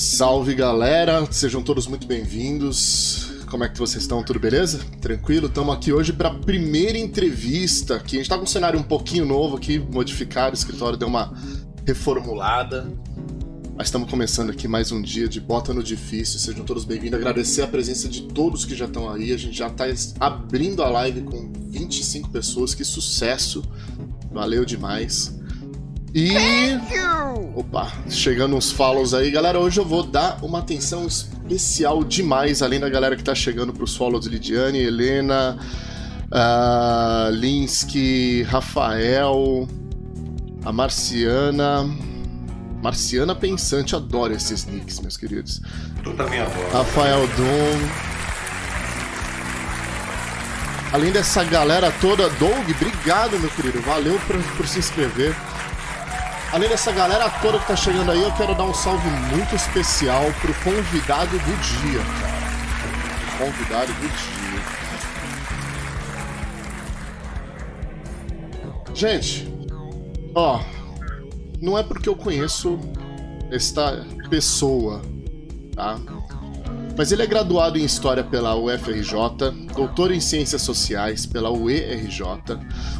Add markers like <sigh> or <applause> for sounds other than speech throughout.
Salve galera, sejam todos muito bem-vindos. Como é que vocês estão? Tudo beleza? Tranquilo? Estamos aqui hoje para a primeira entrevista. Aqui. A gente está com um cenário um pouquinho novo aqui, modificado, o escritório deu uma reformulada. Mas estamos começando aqui mais um dia de Bota no Difícil. Sejam todos bem-vindos. Agradecer a presença de todos que já estão aí. A gente já está abrindo a live com 25 pessoas. Que sucesso! Valeu demais. E. Opa, chegando uns follows aí. Galera, hoje eu vou dar uma atenção especial demais, além da galera que tá chegando pros follows Lidiane, Helena, uh, Linsky, Rafael, a Marciana. Marciana Pensante, adoro esses nicks, meus queridos. Tu também adora. Rafael Dom. Além dessa galera toda, Doug, obrigado, meu querido. Valeu por, por se inscrever. Além dessa galera toda que tá chegando aí, eu quero dar um salve muito especial pro convidado do dia, cara. Convidado do dia. Gente, ó, não é porque eu conheço esta pessoa, tá? Mas ele é graduado em História pela UFRJ, doutor em Ciências Sociais pela UERJ,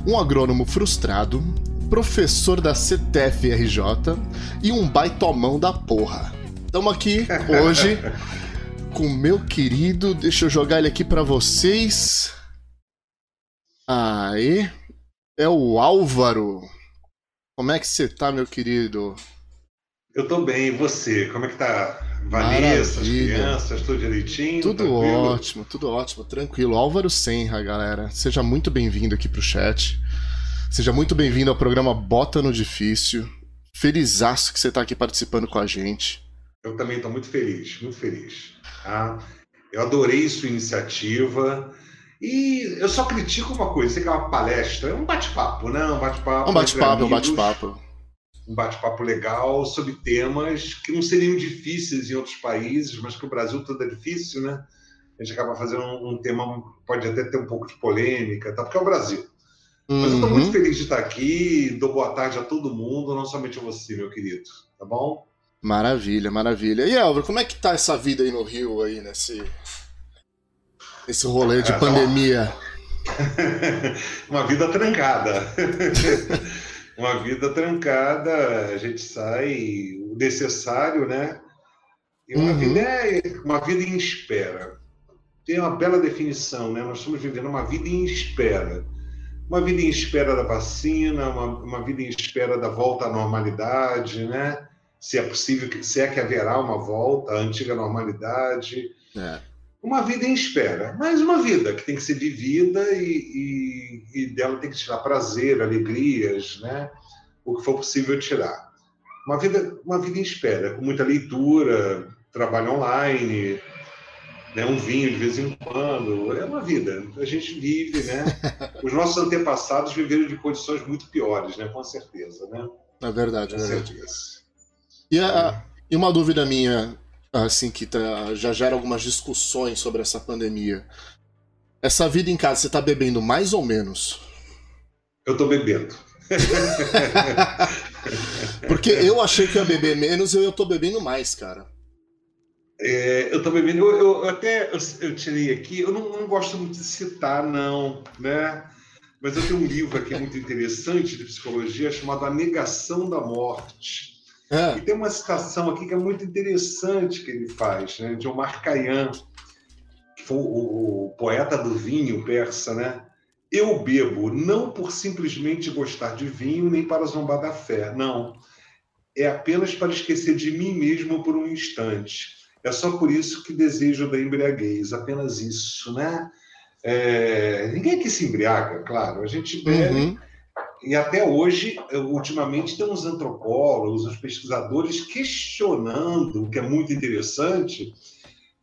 um agrônomo frustrado, professor da CTF-RJ e um baitomão da porra. Estamos aqui hoje <laughs> com o meu querido. Deixa eu jogar ele aqui para vocês. Aí. É o Álvaro. Como é que você tá, meu querido? Eu tô bem, e você? Como é que tá? Vanessa, as crianças, tudo direitinho? Tudo tranquilo? ótimo, tudo ótimo, tranquilo. Álvaro Senra, galera. Seja muito bem-vindo aqui pro chat. Seja muito bem-vindo ao programa Bota no Difícil. Felizaço que você está aqui participando com a gente. Eu também estou muito feliz, muito feliz. Tá? Eu adorei sua iniciativa. E eu só critico uma coisa, você quer uma palestra, é um bate-papo, né? Um bate-papo. Um bate-papo, um bate-papo. Um bate-papo legal sobre temas que não seriam difíceis em outros países, mas que o Brasil todo é difícil, né? A gente acaba fazendo um, um tema, pode até ter um pouco de polêmica, tá? porque é o Brasil. Mas eu estou muito uhum. feliz de estar aqui. Dou boa tarde a todo mundo, não somente a você, meu querido. Tá bom? Maravilha, maravilha. E Álvaro, como é que tá essa vida aí no Rio, aí, nesse, nesse rolê de é, pandemia? <laughs> Uma vida trancada. <laughs> uma vida trancada, a gente sai o necessário, né? E uma, uhum. vida é uma vida em espera. Tem uma bela definição, né? Nós estamos vivendo uma vida em espera uma vida em espera da vacina, uma, uma vida em espera da volta à normalidade, né? Se é possível, se é que haverá uma volta à antiga normalidade. É. Uma vida em espera, mas uma vida que tem que ser vivida e, e, e dela tem que tirar prazer, alegrias, né? O que for possível tirar. Uma vida, uma vida em espera, com muita leitura, trabalho online, né, um vinho de vez em quando. É uma vida. A gente vive, né? <laughs> Os nossos antepassados viveram de condições muito piores, né? Com certeza, né? É verdade, é verdade. E, a, e uma dúvida minha, assim, que tá, já gera algumas discussões sobre essa pandemia. Essa vida em casa, você está bebendo mais ou menos? Eu estou bebendo. <laughs> Porque eu achei que ia beber menos e eu estou bebendo mais, cara. É, eu estou bebendo, eu, eu, até eu, eu, tirei aqui, eu não, não, gosto muito de citar, não, né? Mas eu tenho um livro aqui muito interessante de psicologia chamado A Negação da Morte. É. E tem uma citação aqui que é muito interessante que ele faz, né? De Omar Khayyam, que foi o, o poeta do vinho persa, né? Eu bebo não por simplesmente gostar de vinho, nem para zombar da fé, não. É apenas para esquecer de mim mesmo por um instante é só por isso que desejo da embriaguez, apenas isso, né? É, ninguém aqui se embriaga, claro. A gente bebe. Uhum. E até hoje, ultimamente, tem uns antropólogos, uns pesquisadores questionando, o que é muito interessante,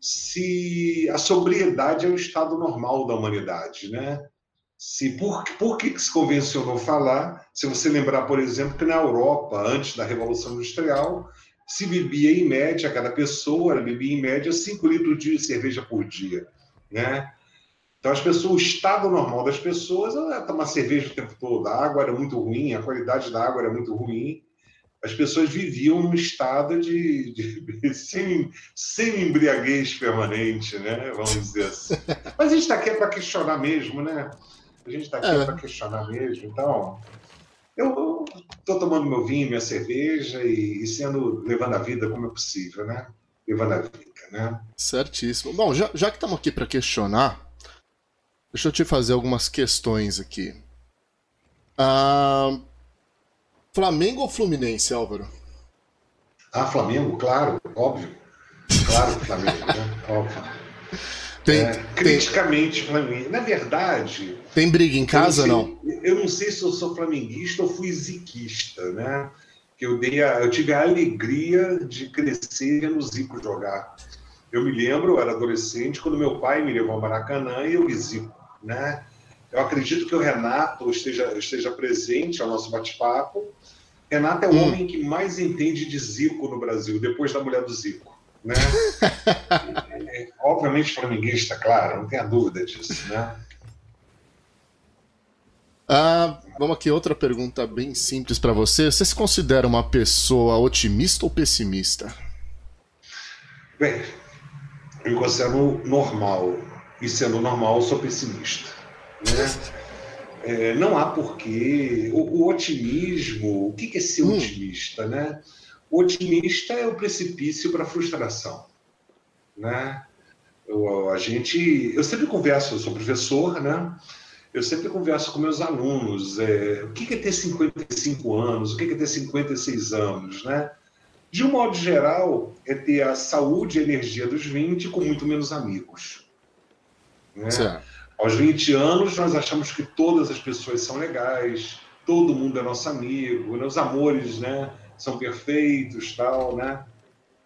se a sobriedade é o estado normal da humanidade, né? Se por, por que se convencionou falar? Se você lembrar, por exemplo, que na Europa, antes da Revolução Industrial, se bebia em média, cada pessoa bebia em média 5 litros de cerveja por dia, né? Então as pessoas, o estado normal das pessoas era tomar cerveja o tempo todo, a água era muito ruim, a qualidade da água era muito ruim, as pessoas viviam num estado de, de <laughs> sem, sem embriaguez permanente, né? Vamos dizer assim. Mas a gente está aqui para questionar mesmo, né? A gente está aqui é. para questionar mesmo. Então, eu estou tomando meu vinho, minha cerveja e, e, sendo levando a vida como é possível, né? Levando a vida, né? Certíssimo. Bom, já, já que estamos aqui para questionar, deixa eu te fazer algumas questões aqui. Ah, Flamengo ou Fluminense, Álvaro? Ah, Flamengo, claro, óbvio. Claro, Flamengo, né? Óbvio. <laughs> Tem, é, criticamente tem... Flamengo. Na verdade. Tem briga em casa ou não? Eu não sei se eu sou flamenguista ou fui ziquista, né? Que eu, dei a, eu tive a alegria de crescer no Zico jogar. Eu me lembro, eu era adolescente, quando meu pai me levou ao Maracanã e eu Zico, né? Eu acredito que o Renato esteja, esteja presente ao nosso bate-papo. Renato é o hum. homem que mais entende de Zico no Brasil, depois da mulher do Zico. Né? é, <laughs> obviamente flamenguista, claro, não tenha dúvida disso. Né? Ah, vamos aqui, outra pergunta bem simples para você. Você se considera uma pessoa otimista ou pessimista? Bem, eu me considero normal. E sendo normal, sou pessimista. Né? É, não há porquê. O, o otimismo, o que, que é ser hum. otimista? Né? O otimista é o precipício para a frustração. Né? Eu, a gente, eu sempre converso, eu sou professor, né? Eu sempre converso com meus alunos. É, o que é ter 55 anos? O que é ter 56 anos? Né? De um modo geral, é ter a saúde e a energia dos 20 com muito menos amigos. Né? Aos 20 anos, nós achamos que todas as pessoas são legais, todo mundo é nosso amigo, né? os amores né, são perfeitos, tal, né?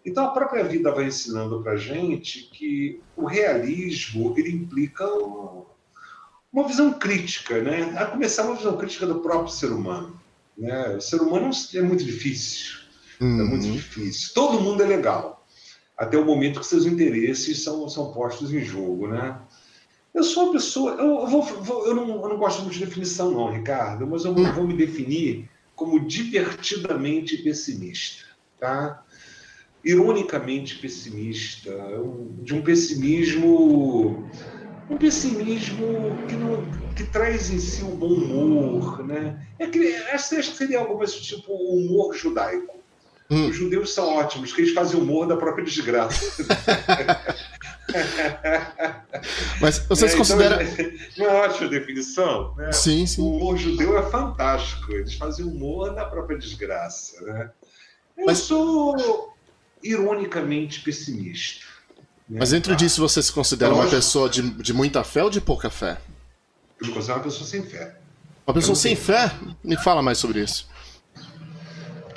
Então, a própria vida vai ensinando para gente que o realismo ele implica uma visão crítica, né? A começar uma visão crítica do próprio ser humano. Né? O ser humano é muito difícil, uhum. é muito uhum. difícil. Todo mundo é legal, até o momento que seus interesses são, são postos em jogo, né? Eu sou uma pessoa. Eu, vou, vou, eu, não, eu não gosto muito de definição, não, Ricardo, mas eu hum. vou me definir como divertidamente pessimista. Tá? Ironicamente pessimista, de um pessimismo. Um pessimismo que, não, que traz em si o bom humor. Né? É que, acho que seria algo mais tipo humor judaico. Hum. Os judeus são ótimos, que eles fazem humor da própria desgraça. <laughs> Mas vocês é, consideram. Então, <laughs> não é ótima definição? Né? Sim, sim. O humor judeu é fantástico. Eles fazem humor da própria desgraça. Né? Eu Mas... sou ironicamente pessimista. Né? Mas dentro ah. disso você se considera uma pessoa de, de muita fé ou de pouca fé? Eu me considero uma pessoa sem fé. Uma pessoa sem fé? Me fala mais sobre isso.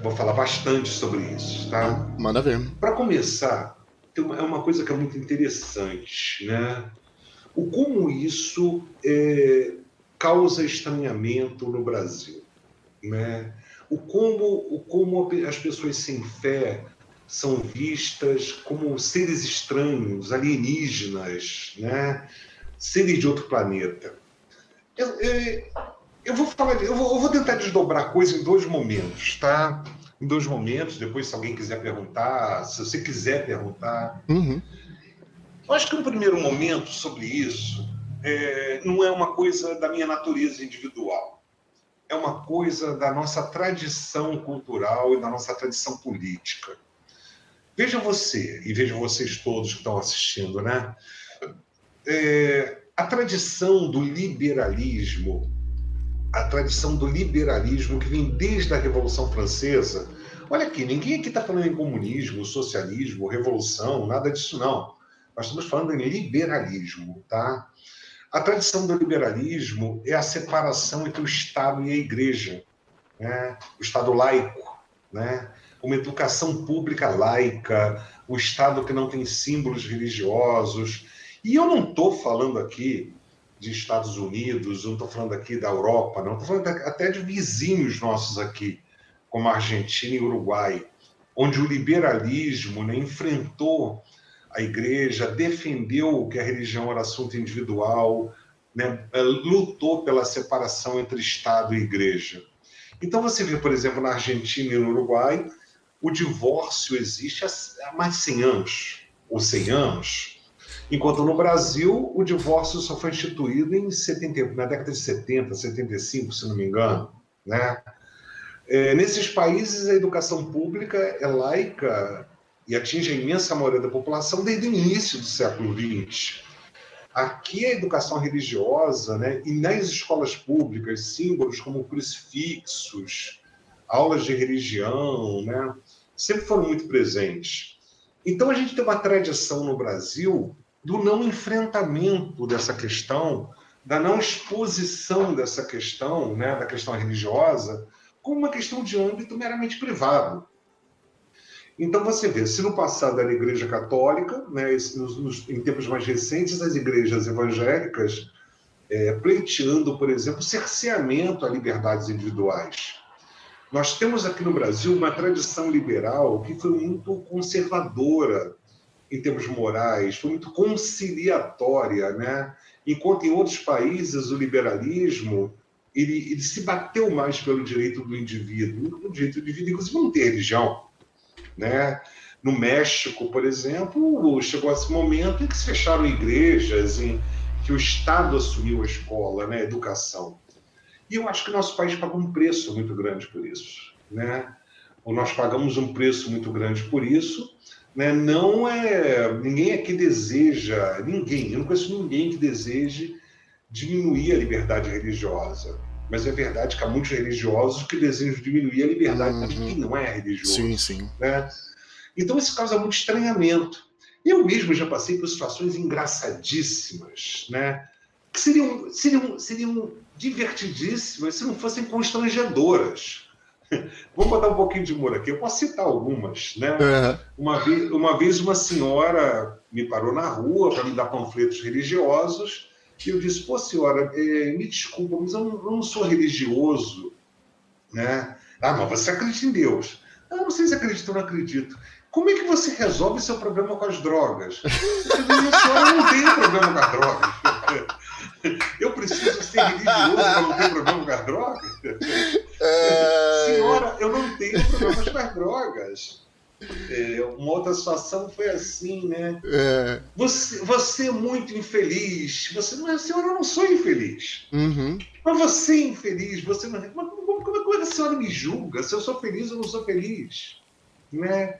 Vou falar bastante sobre isso, tá? Manda ver. Para começar, é uma coisa que é muito interessante, né? O como isso é, causa estranhamento no Brasil, né? O como, o como as pessoas sem fé são vistas como seres estranhos, alienígenas, né? Seres de outro planeta. Eu, eu, eu vou falar, eu vou, eu vou tentar desdobrar a coisa em dois momentos, tá? Em dois momentos. Depois, se alguém quiser perguntar, se você quiser perguntar. Uhum. Eu acho que um primeiro momento sobre isso é, não é uma coisa da minha natureza individual. É uma coisa da nossa tradição cultural e da nossa tradição política. Veja você, e vejam vocês todos que estão assistindo, né? É, a tradição do liberalismo a tradição do liberalismo que vem desde a Revolução Francesa. Olha aqui, ninguém aqui está falando em comunismo, socialismo, revolução, nada disso não. Nós estamos falando em liberalismo, tá? A tradição do liberalismo é a separação entre o Estado e a Igreja, né? o Estado laico, né? uma educação pública laica, o Estado que não tem símbolos religiosos. E eu não estou falando aqui de Estados Unidos, não estou falando aqui da Europa, não, estou falando até de vizinhos nossos aqui, como Argentina e Uruguai, onde o liberalismo né, enfrentou a igreja, defendeu que a religião era assunto individual, né, lutou pela separação entre Estado e igreja. Então você vê, por exemplo, na Argentina e no Uruguai, o divórcio existe há mais de 100 anos, ou 100 anos, enquanto no Brasil o divórcio só foi instituído em 70, na década de 70, 75, se não me engano. Né? É, nesses países, a educação pública é laica e atinge a imensa maioria da população desde o início do século XX. Aqui a educação religiosa, né, e nas escolas públicas, símbolos como crucifixos, aulas de religião, né, sempre foram muito presentes. Então a gente tem uma tradição no Brasil do não enfrentamento dessa questão, da não exposição dessa questão, né, da questão religiosa, como uma questão de âmbito meramente privado. Então você vê, se no passado era a Igreja Católica, né, nos, nos, em tempos mais recentes, as igrejas evangélicas é, pleiteando, por exemplo, cerceamento a liberdades individuais. Nós temos aqui no Brasil uma tradição liberal que foi muito conservadora em termos morais, foi muito conciliatória, né? Enquanto em outros países o liberalismo ele, ele se bateu mais pelo direito do indivíduo, o direito do indivíduo, inclusive não ter religião. Né? No México, por exemplo, chegou esse momento em que se fecharam igrejas, em que o Estado assumiu a escola, né, a educação. E eu acho que o nosso país pagou um preço muito grande por isso. Né? Ou nós pagamos um preço muito grande por isso. Né? Não é. Ninguém aqui deseja, ninguém, eu não conheço ninguém que deseje diminuir a liberdade religiosa. Mas é verdade que há muitos religiosos que desejam diminuir a liberdade uhum. de quem não é religioso. Sim, sim. Né? Então isso causa muito estranhamento. Eu mesmo já passei por situações engraçadíssimas, né? que seriam, seriam, seriam divertidíssimas se não fossem constrangedoras. <laughs> Vamos botar um pouquinho de humor aqui. Eu posso citar algumas. Né? Uhum. Uma, vez, uma vez uma senhora me parou na rua para me dar panfletos religiosos e eu disse, pô, senhora, é, me desculpa, mas eu não, eu não, sou religioso, né? Ah, mas você acredita em Deus. Ah, não sei se acredito ou não acredito. Como é que você resolve seu problema com as drogas? Eu disse, senhora, eu não tenho problema com as drogas. <laughs> Eu preciso ser religioso para não ter problema com as drogas? É... Senhora, eu não tenho problemas com as drogas. É, uma outra situação foi assim, né? É. Você, você é muito infeliz. Você não é, senhora, eu não sou infeliz. Uhum. Mas você é infeliz. Você não. É, mas como, como, como a senhora me julga? Se eu sou feliz ou não sou feliz, né?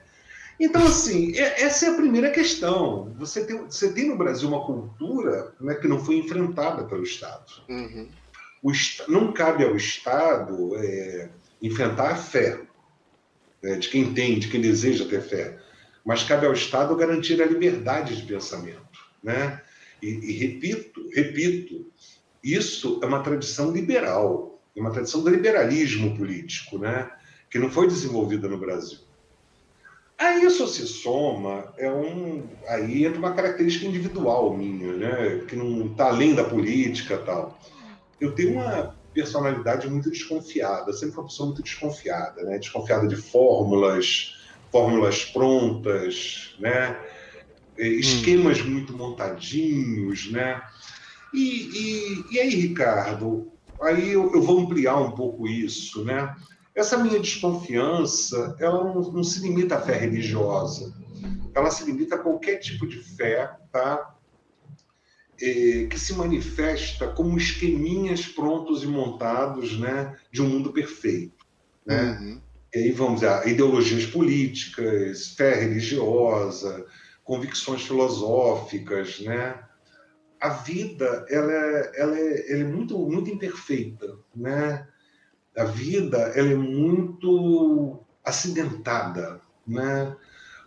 Então, assim, é, essa é a primeira questão. Você tem, você tem no Brasil uma cultura né, que não foi enfrentada pelo Estado. Uhum. O, não cabe ao Estado é, enfrentar a fé né, de quem tem, de quem deseja ter fé. Mas cabe ao Estado garantir a liberdade de pensamento. Né? E, e repito, repito, isso é uma tradição liberal, é uma tradição do liberalismo político, né? que não foi desenvolvida no Brasil. Aí isso se soma, é um, aí entra uma característica individual minha, né? que não está além da política tal. Eu tenho uma personalidade muito desconfiada, sempre uma pessoa muito desconfiada, né? Desconfiada de fórmulas, fórmulas prontas, né? Esquemas hum. muito montadinhos, né? E, e, e aí, Ricardo, aí eu, eu, vou ampliar um pouco isso, né? Essa minha desconfiança, ela não, não se limita à fé religiosa, ela se limita a qualquer tipo de fé, tá? É, que se manifesta como esqueminhas prontos e montados né, de um mundo perfeito. Né? Uhum. E aí vamos a ideologias políticas, fé religiosa, convicções filosóficas, né? A vida ela é, ela é, ela é muito muito imperfeita, né? A vida ela é muito acidentada, né?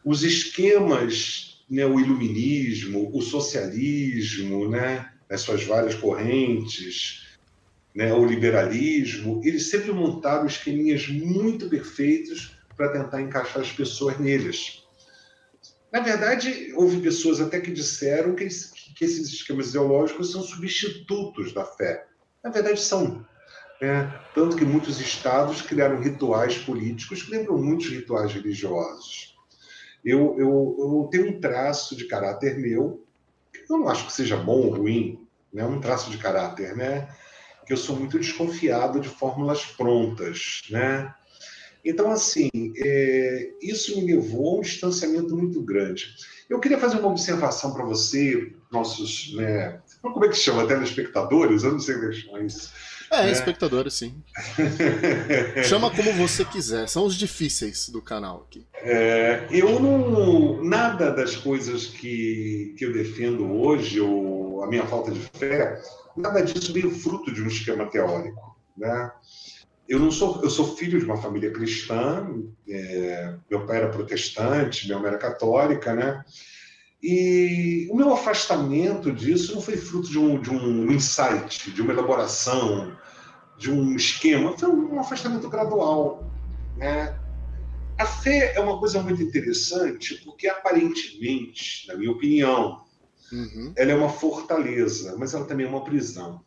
Os esquemas né, o iluminismo, o socialismo, né, as suas várias correntes, né, o liberalismo, eles sempre montaram esqueminhas muito perfeitos para tentar encaixar as pessoas neles. Na verdade, houve pessoas até que disseram que, que esses esquemas ideológicos são substitutos da fé. Na verdade, são. Né? Tanto que muitos estados criaram rituais políticos que lembram muitos rituais religiosos eu, eu, eu tenho um traço de caráter meu, que eu não acho que seja bom ou ruim, né? um traço de caráter, né? que eu sou muito desconfiado de fórmulas prontas, né? Então, assim, é, isso me levou a um distanciamento muito grande. Eu queria fazer uma observação para você, nossos, né, como é que chama? Telespectadores? Eu não sei como é que chama isso. É, é. espectadores, sim. <laughs> Chama como você quiser, são os difíceis do canal aqui. É, eu não. Nada das coisas que, que eu defendo hoje, ou a minha falta de fé, nada disso veio fruto de um esquema teórico. Né? Eu não sou, eu sou filho de uma família cristã, é, meu pai era protestante, minha mãe era católica, né? E o meu afastamento disso não foi fruto de um, de um insight, de uma elaboração, de um esquema, foi um afastamento gradual. Né? A fé é uma coisa muito interessante porque, aparentemente, na minha opinião, uhum. ela é uma fortaleza, mas ela também é uma prisão.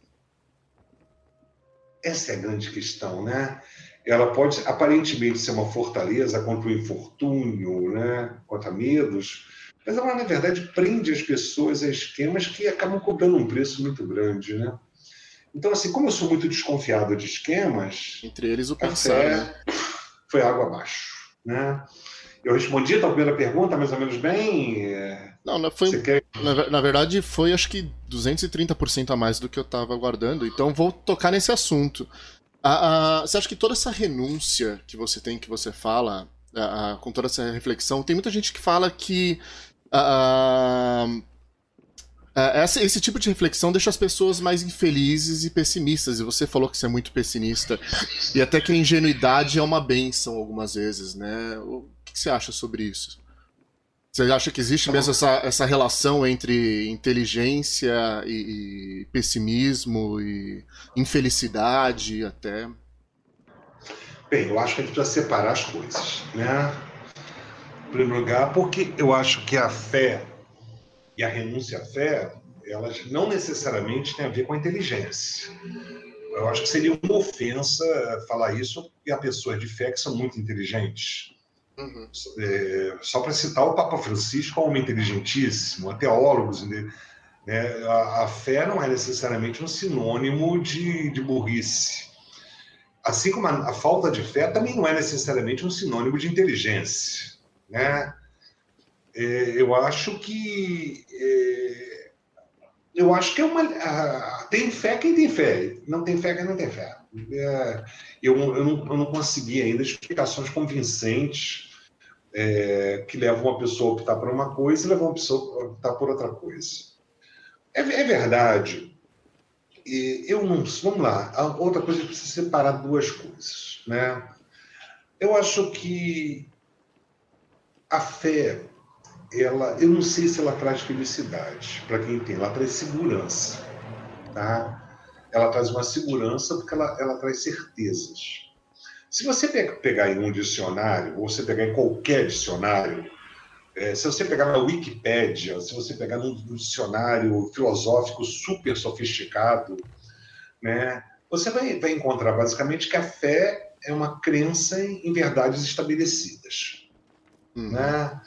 Essa é a grande questão, né? Ela pode aparentemente ser uma fortaleza contra o infortúnio, né? contra medos, mas ela, na verdade, prende as pessoas a esquemas que acabam cobrando um preço muito grande, né? Então, assim, como eu sou muito desconfiado de esquemas... Entre eles o pensar, né? Foi água abaixo, né? Eu respondi a tua primeira pergunta mais ou menos bem... É, não, não foi, quer... na, na, verdade foi acho que 230% a mais do que eu estava aguardando, então vou tocar nesse assunto. você acha que toda essa renúncia que você tem, que você fala, com toda essa reflexão, tem muita gente que fala que Uh, essa, esse tipo de reflexão deixa as pessoas mais infelizes e pessimistas. E você falou que você é muito pessimista. E até que a ingenuidade é uma benção algumas vezes, né? O que você acha sobre isso? Você acha que existe mesmo essa, essa relação entre inteligência e, e pessimismo e infelicidade até? Bem, eu acho que a gente precisa separar as coisas, né? Em primeiro lugar, porque eu acho que a fé e a renúncia à fé, elas não necessariamente têm a ver com a inteligência. Eu acho que seria uma ofensa falar isso e a pessoas de fé que são muito inteligentes. Uhum. É, só para citar o Papa Francisco, é um homem inteligentíssimo, teólogos. Né? A, a, fé não é necessariamente um sinônimo de, de burrice. Assim como a, a falta de fé também não é necessariamente um sinônimo de inteligência né? É, eu acho que é, eu acho que é uma tem fé quem tem fé, não tem fé quem não tem fé. É, eu, eu, não, eu não consegui ainda explicações convincentes é, que levam uma pessoa a optar por uma coisa e levam uma pessoa a optar por outra coisa. É, é verdade. Eu não. Vamos lá. A outra coisa é precisa separar duas coisas, né? Eu acho que a fé, ela, eu não sei se ela traz felicidade para quem tem, ela traz segurança, tá? Ela traz uma segurança porque ela, ela traz certezas. Se você pegar em um dicionário, ou você pegar em qualquer dicionário, é, se você pegar na Wikipédia, se você pegar num dicionário filosófico super sofisticado, né, você vai, vai encontrar basicamente que a fé é uma crença em, em verdades estabelecidas. Uhum. Né?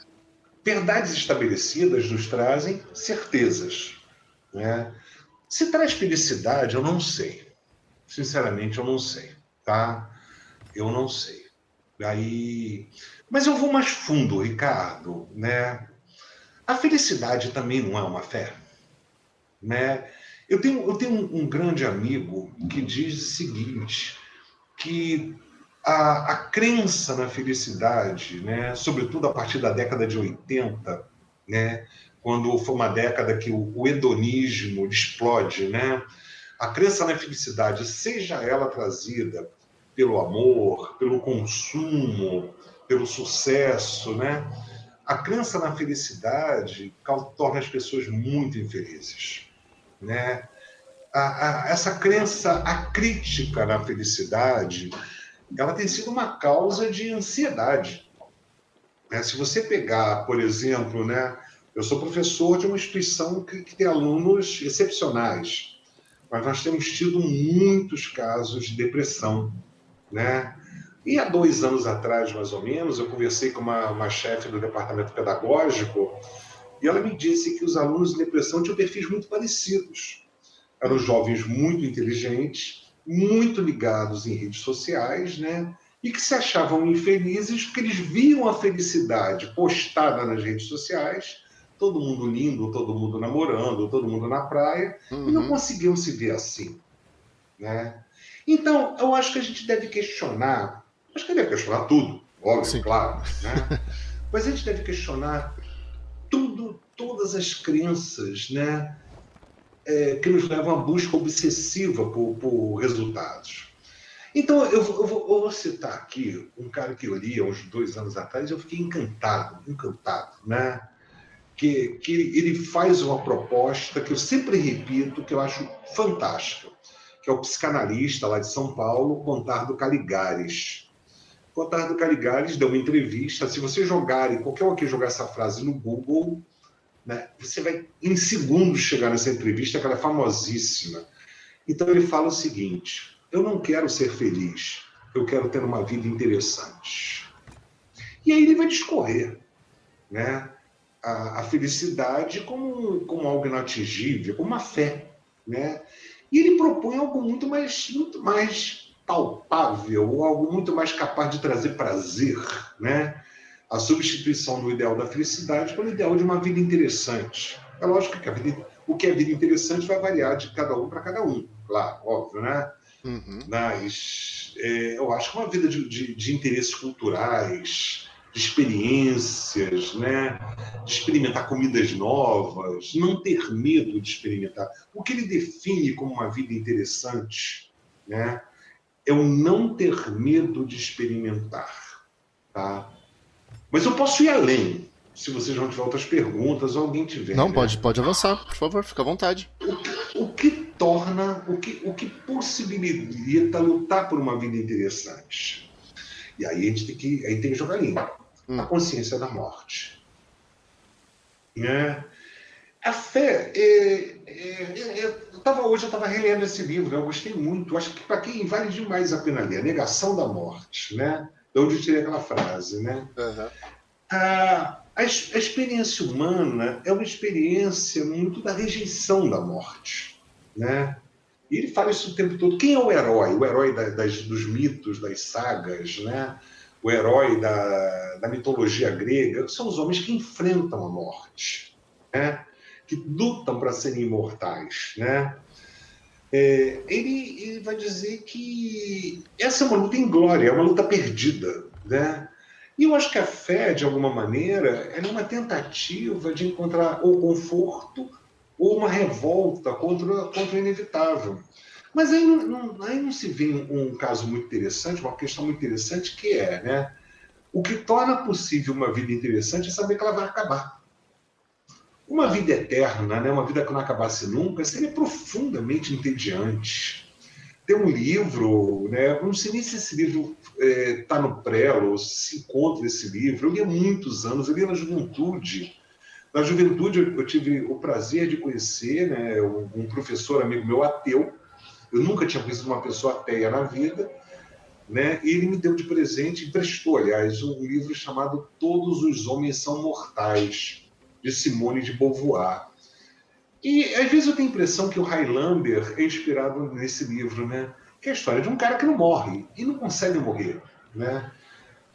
Verdades estabelecidas nos trazem certezas. Né? Se traz felicidade, eu não sei. Sinceramente, eu não sei. Tá? Eu não sei. Aí... Mas eu vou mais fundo, Ricardo. Né? A felicidade também não é uma fé. Né? Eu tenho, eu tenho um, um grande amigo que diz o seguinte, que a, a crença na felicidade, né, sobretudo a partir da década de 80, né, quando foi uma década que o, o hedonismo explode, né, a crença na felicidade, seja ela trazida pelo amor, pelo consumo, pelo sucesso, né? A crença na felicidade torna as pessoas muito infelizes, né? A, a, essa crença acrítica na felicidade ela tem sido uma causa de ansiedade. É, se você pegar, por exemplo, né, eu sou professor de uma instituição que, que tem alunos excepcionais, mas nós temos tido muitos casos de depressão, né? E há dois anos atrás, mais ou menos, eu conversei com uma, uma chefe do departamento pedagógico e ela me disse que os alunos de depressão tinham perfis muito parecidos. Eram jovens muito inteligentes, muito ligados em redes sociais, né? E que se achavam infelizes porque eles viam a felicidade postada nas redes sociais, todo mundo lindo, todo mundo namorando, todo mundo na praia, uhum. e não uhum. conseguiam se ver assim, né? Então, eu acho que a gente deve questionar, acho que deve questionar tudo, óbvio, Sim. claro, né? Mas a gente deve questionar tudo, todas as crenças, né? É, que nos levam à busca obsessiva por, por resultados. Então, eu, eu, vou, eu, vou, citar aqui um cara que eu li há uns dois anos atrás, eu fiquei encantado, encantado, né? Que, que ele faz uma proposta que eu sempre repito, que eu acho fantástica, que é o psicanalista lá de São Paulo, Contardo Caligares. Contardo Caligares deu uma entrevista, se você jogar, qualquer um que jogar essa frase no Google, né? Você vai, em segundos, chegar nessa entrevista, que ela é famosíssima. Então, ele fala o seguinte: eu não quero ser feliz, eu quero ter uma vida interessante. E aí ele vai discorrer né? a, a felicidade como, como algo inatingível, como uma fé. Né? E ele propõe algo muito mais, muito mais palpável, algo muito mais capaz de trazer prazer, né? A substituição do ideal da felicidade pelo ideal de uma vida interessante. É lógico que vida, o que é vida interessante vai variar de cada um para cada um, claro, óbvio, né? Uhum. Mas é, eu acho que uma vida de, de, de, interesses culturais, de experiências, né? de experimentar comidas novas, não ter medo de experimentar. O que ele define como uma vida interessante né? é o não ter medo de experimentar. Tá? Mas eu posso ir além, se vocês não tiverem outras perguntas ou alguém tiver. Não, né? pode, pode avançar, por favor, fica à vontade. O que, o que torna, o que, o que possibilita lutar por uma vida interessante? E aí a gente tem que, aí tem que jogar limpo. Hum. A consciência da morte. Né? A fé. É, é, é, eu tava, hoje eu estava relendo esse livro, eu gostei muito. Acho que para quem vale demais a pena ler, A Negação da Morte. Né? De onde eu tirei aquela frase, né? Uhum. A, a, a, experiência humana é uma experiência muito da rejeição da morte, né? E ele fala isso o tempo todo. Quem é o herói? O herói da, das, dos mitos, das sagas, né? O herói da, da mitologia grega são os homens que enfrentam a morte, né? Que lutam para serem imortais, né? É, ele, ele, vai dizer que essa é uma luta em glória, é uma luta perdida, né? E eu acho que a fé, de alguma maneira, é uma tentativa de encontrar ou conforto ou uma revolta contra, contra o inevitável. Mas aí não, não, aí não se vê um, um caso muito interessante, uma questão muito interessante, que é, né? O que torna possível uma vida interessante é saber que ela vai acabar. Uma vida eterna, né, uma vida que não acabasse nunca, seria profundamente entediante. Tem um livro, né, não sei nem se esse livro está é, no Prelo, se encontra esse livro, eu li há muitos anos, eu li na juventude. Na juventude eu tive o prazer de conhecer né, um professor amigo meu ateu, eu nunca tinha conhecido uma pessoa ateia na vida, né? E ele me deu de presente, emprestou, aliás, um livro chamado Todos os Homens São Mortais de Simone de Beauvoir. E às vezes eu tenho a impressão que o Highlander é inspirado nesse livro, né? Que é a história de um cara que não morre e não consegue morrer, né?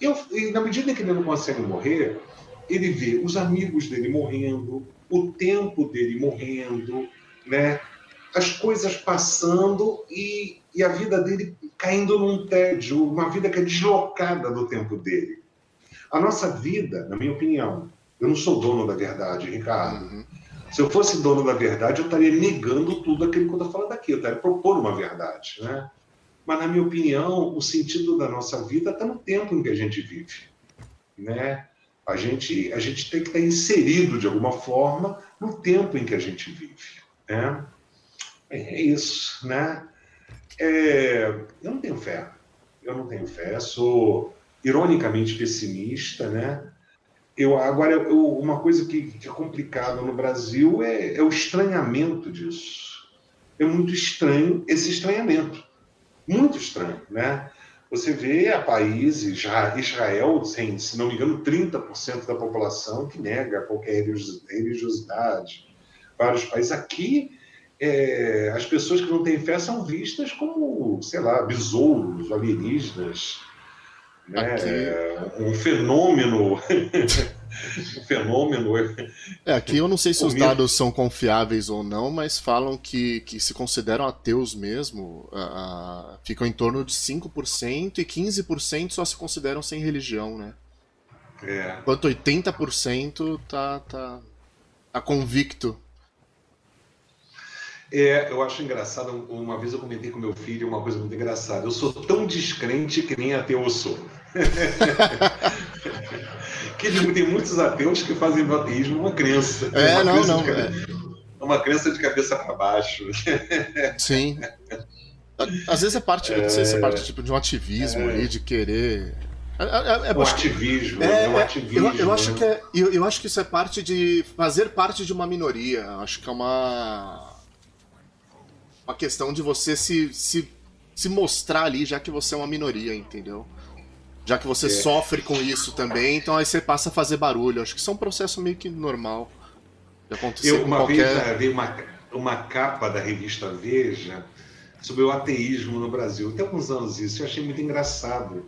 Eu, e na medida que ele não consegue morrer, ele vê os amigos dele morrendo, o tempo dele morrendo, né? As coisas passando e, e a vida dele caindo num tédio, uma vida que é deslocada do tempo dele. A nossa vida, na minha opinião, eu não sou dono da verdade, Ricardo. Uhum. Se eu fosse dono da verdade, eu estaria negando tudo aquilo que eu estou falando aqui. Eu estaria propondo uma verdade, né? Mas, na minha opinião, o sentido da nossa vida está no tempo em que a gente vive, né? A gente, a gente tem que estar inserido, de alguma forma, no tempo em que a gente vive, né? É isso, né? É, eu não tenho fé. Eu não tenho fé. Sou ironicamente pessimista, né? Eu, agora, eu, uma coisa que, que, é complicada no Brasil é, é, o estranhamento disso. É muito estranho esse estranhamento. Muito estranho, né? Você vê a países, Israel, sem, se não me engano, 30% da população que nega qualquer religiosidade. Vários países. Aqui, é, as pessoas que não têm fé são vistas como, sei lá, besouros, alienígenas, né? Aqui... um fenômeno. <laughs> um fenômeno. É, aqui eu não sei se os dados são confiáveis ou não, mas falam que, que se consideram ateus mesmo, uh, ficam em torno de 5% e 15% só se consideram sem religião, né? É. Enquanto 80% tá, tá, tá convicto é, eu acho engraçado. Uma vez eu comentei com meu filho uma coisa muito engraçada. Eu sou tão descrente que nem ateu eu sou. Que tem muitos ateus que fazem do ateísmo uma crença. É, uma não, crença não. É. Uma crença de cabeça para baixo. Sim. Às vezes é parte, não sei se é parte tipo, de um ativismo é. ali, de querer. É, é, é, o ativismo, é, é um ativismo. Eu, eu acho né? que é, eu, eu acho que isso é parte de fazer parte de uma minoria. Acho que é uma uma questão de você se, se, se mostrar ali, já que você é uma minoria, entendeu? Já que você é. sofre com isso também, então aí você passa a fazer barulho. Acho que isso é um processo meio que normal de acontecer Eu, uma qualquer... vez vi uma, uma capa da revista Veja sobre o ateísmo no Brasil. Tem alguns anos isso, eu achei muito engraçado.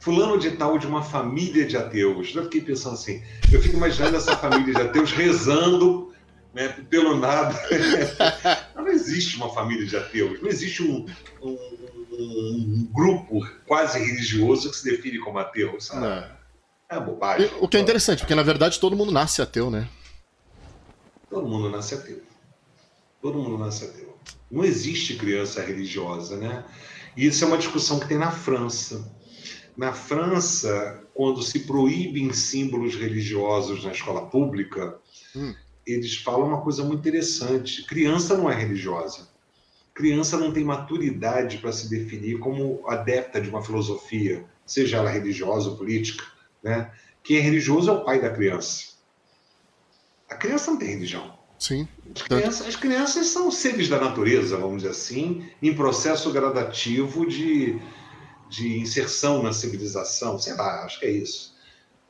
Fulano de tal de uma família de ateus. Eu fiquei pensando assim, eu fico imaginando essa família de ateus rezando né, pelo nada. <laughs> não existe uma família de ateus, não existe um, um, um grupo quase religioso que se define como ateu, sabe? Não. É bobagem. O que é interessante, porque na verdade todo mundo nasce ateu, né? Todo mundo nasce ateu. Todo mundo nasce ateu. Não existe criança religiosa, né? E isso é uma discussão que tem na França. Na França, quando se proíbem símbolos religiosos na escola pública, hum eles falam uma coisa muito interessante. Criança não é religiosa. Criança não tem maturidade para se definir como adepta de uma filosofia, seja ela religiosa ou política. Né? Quem é religioso é o pai da criança. A criança não tem religião. Sim. As crianças, as crianças são seres da natureza, vamos dizer assim, em processo gradativo de, de inserção na civilização. Sei lá, acho que é isso.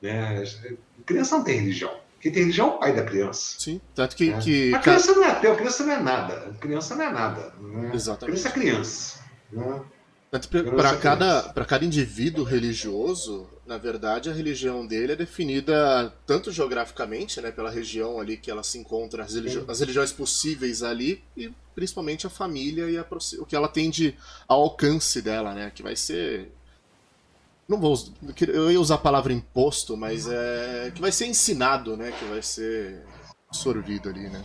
Né? A criança não tem religião. Quem tem religião é o pai da criança. Sim, tanto que. É. que... A criança não é ateu, a criança não é nada. A criança não é nada. Né? Exatamente. A criança é criança. Né? Para cada, para cada indivíduo religioso, na verdade, a religião dele é definida tanto geograficamente, né, pela região ali que ela se encontra, as, religi as religiões possíveis ali, e principalmente a família e a, o que ela tem de alcance dela, né, que vai ser não vou. Eu ia usar a palavra imposto, mas é. Que vai ser ensinado, né? Que vai ser absorvido ali, né?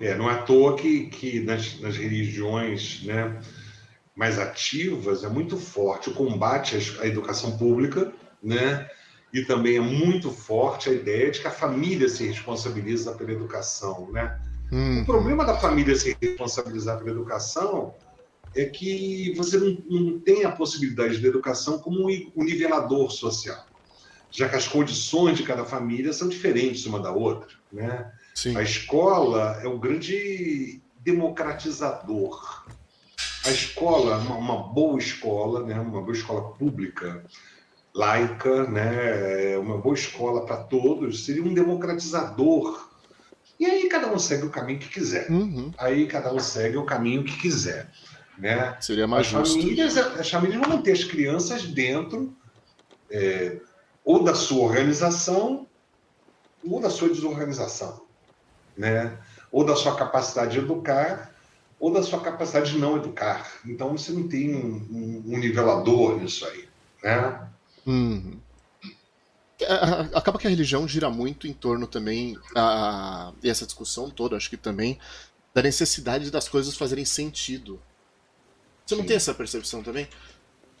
É, não é à toa que, que nas, nas religiões né, mais ativas é muito forte o combate à educação pública, né? E também é muito forte a ideia de que a família se responsabiliza pela educação, né? Uhum. O problema da família se responsabilizar pela educação é que você não, não tem a possibilidade da educação como um nivelador social, já que as condições de cada família são diferentes uma da outra. Né? Sim. A escola é o grande democratizador. A escola, uma, uma boa escola, né? uma boa escola pública, laica, né? uma boa escola para todos, seria um democratizador. E aí cada um segue o caminho que quiser. Uhum. Aí cada um segue o caminho que quiser. Né? Seria mais as justo. Famílias, as famílias vão manter as crianças dentro é, ou da sua organização ou da sua desorganização, né? ou da sua capacidade de educar ou da sua capacidade de não educar. Então você não tem um, um, um nivelador nisso aí. Né? Hum. Acaba que a religião gira muito em torno também, a, e essa discussão toda, acho que também, da necessidade das coisas fazerem sentido. Você não Sim. tem essa percepção também?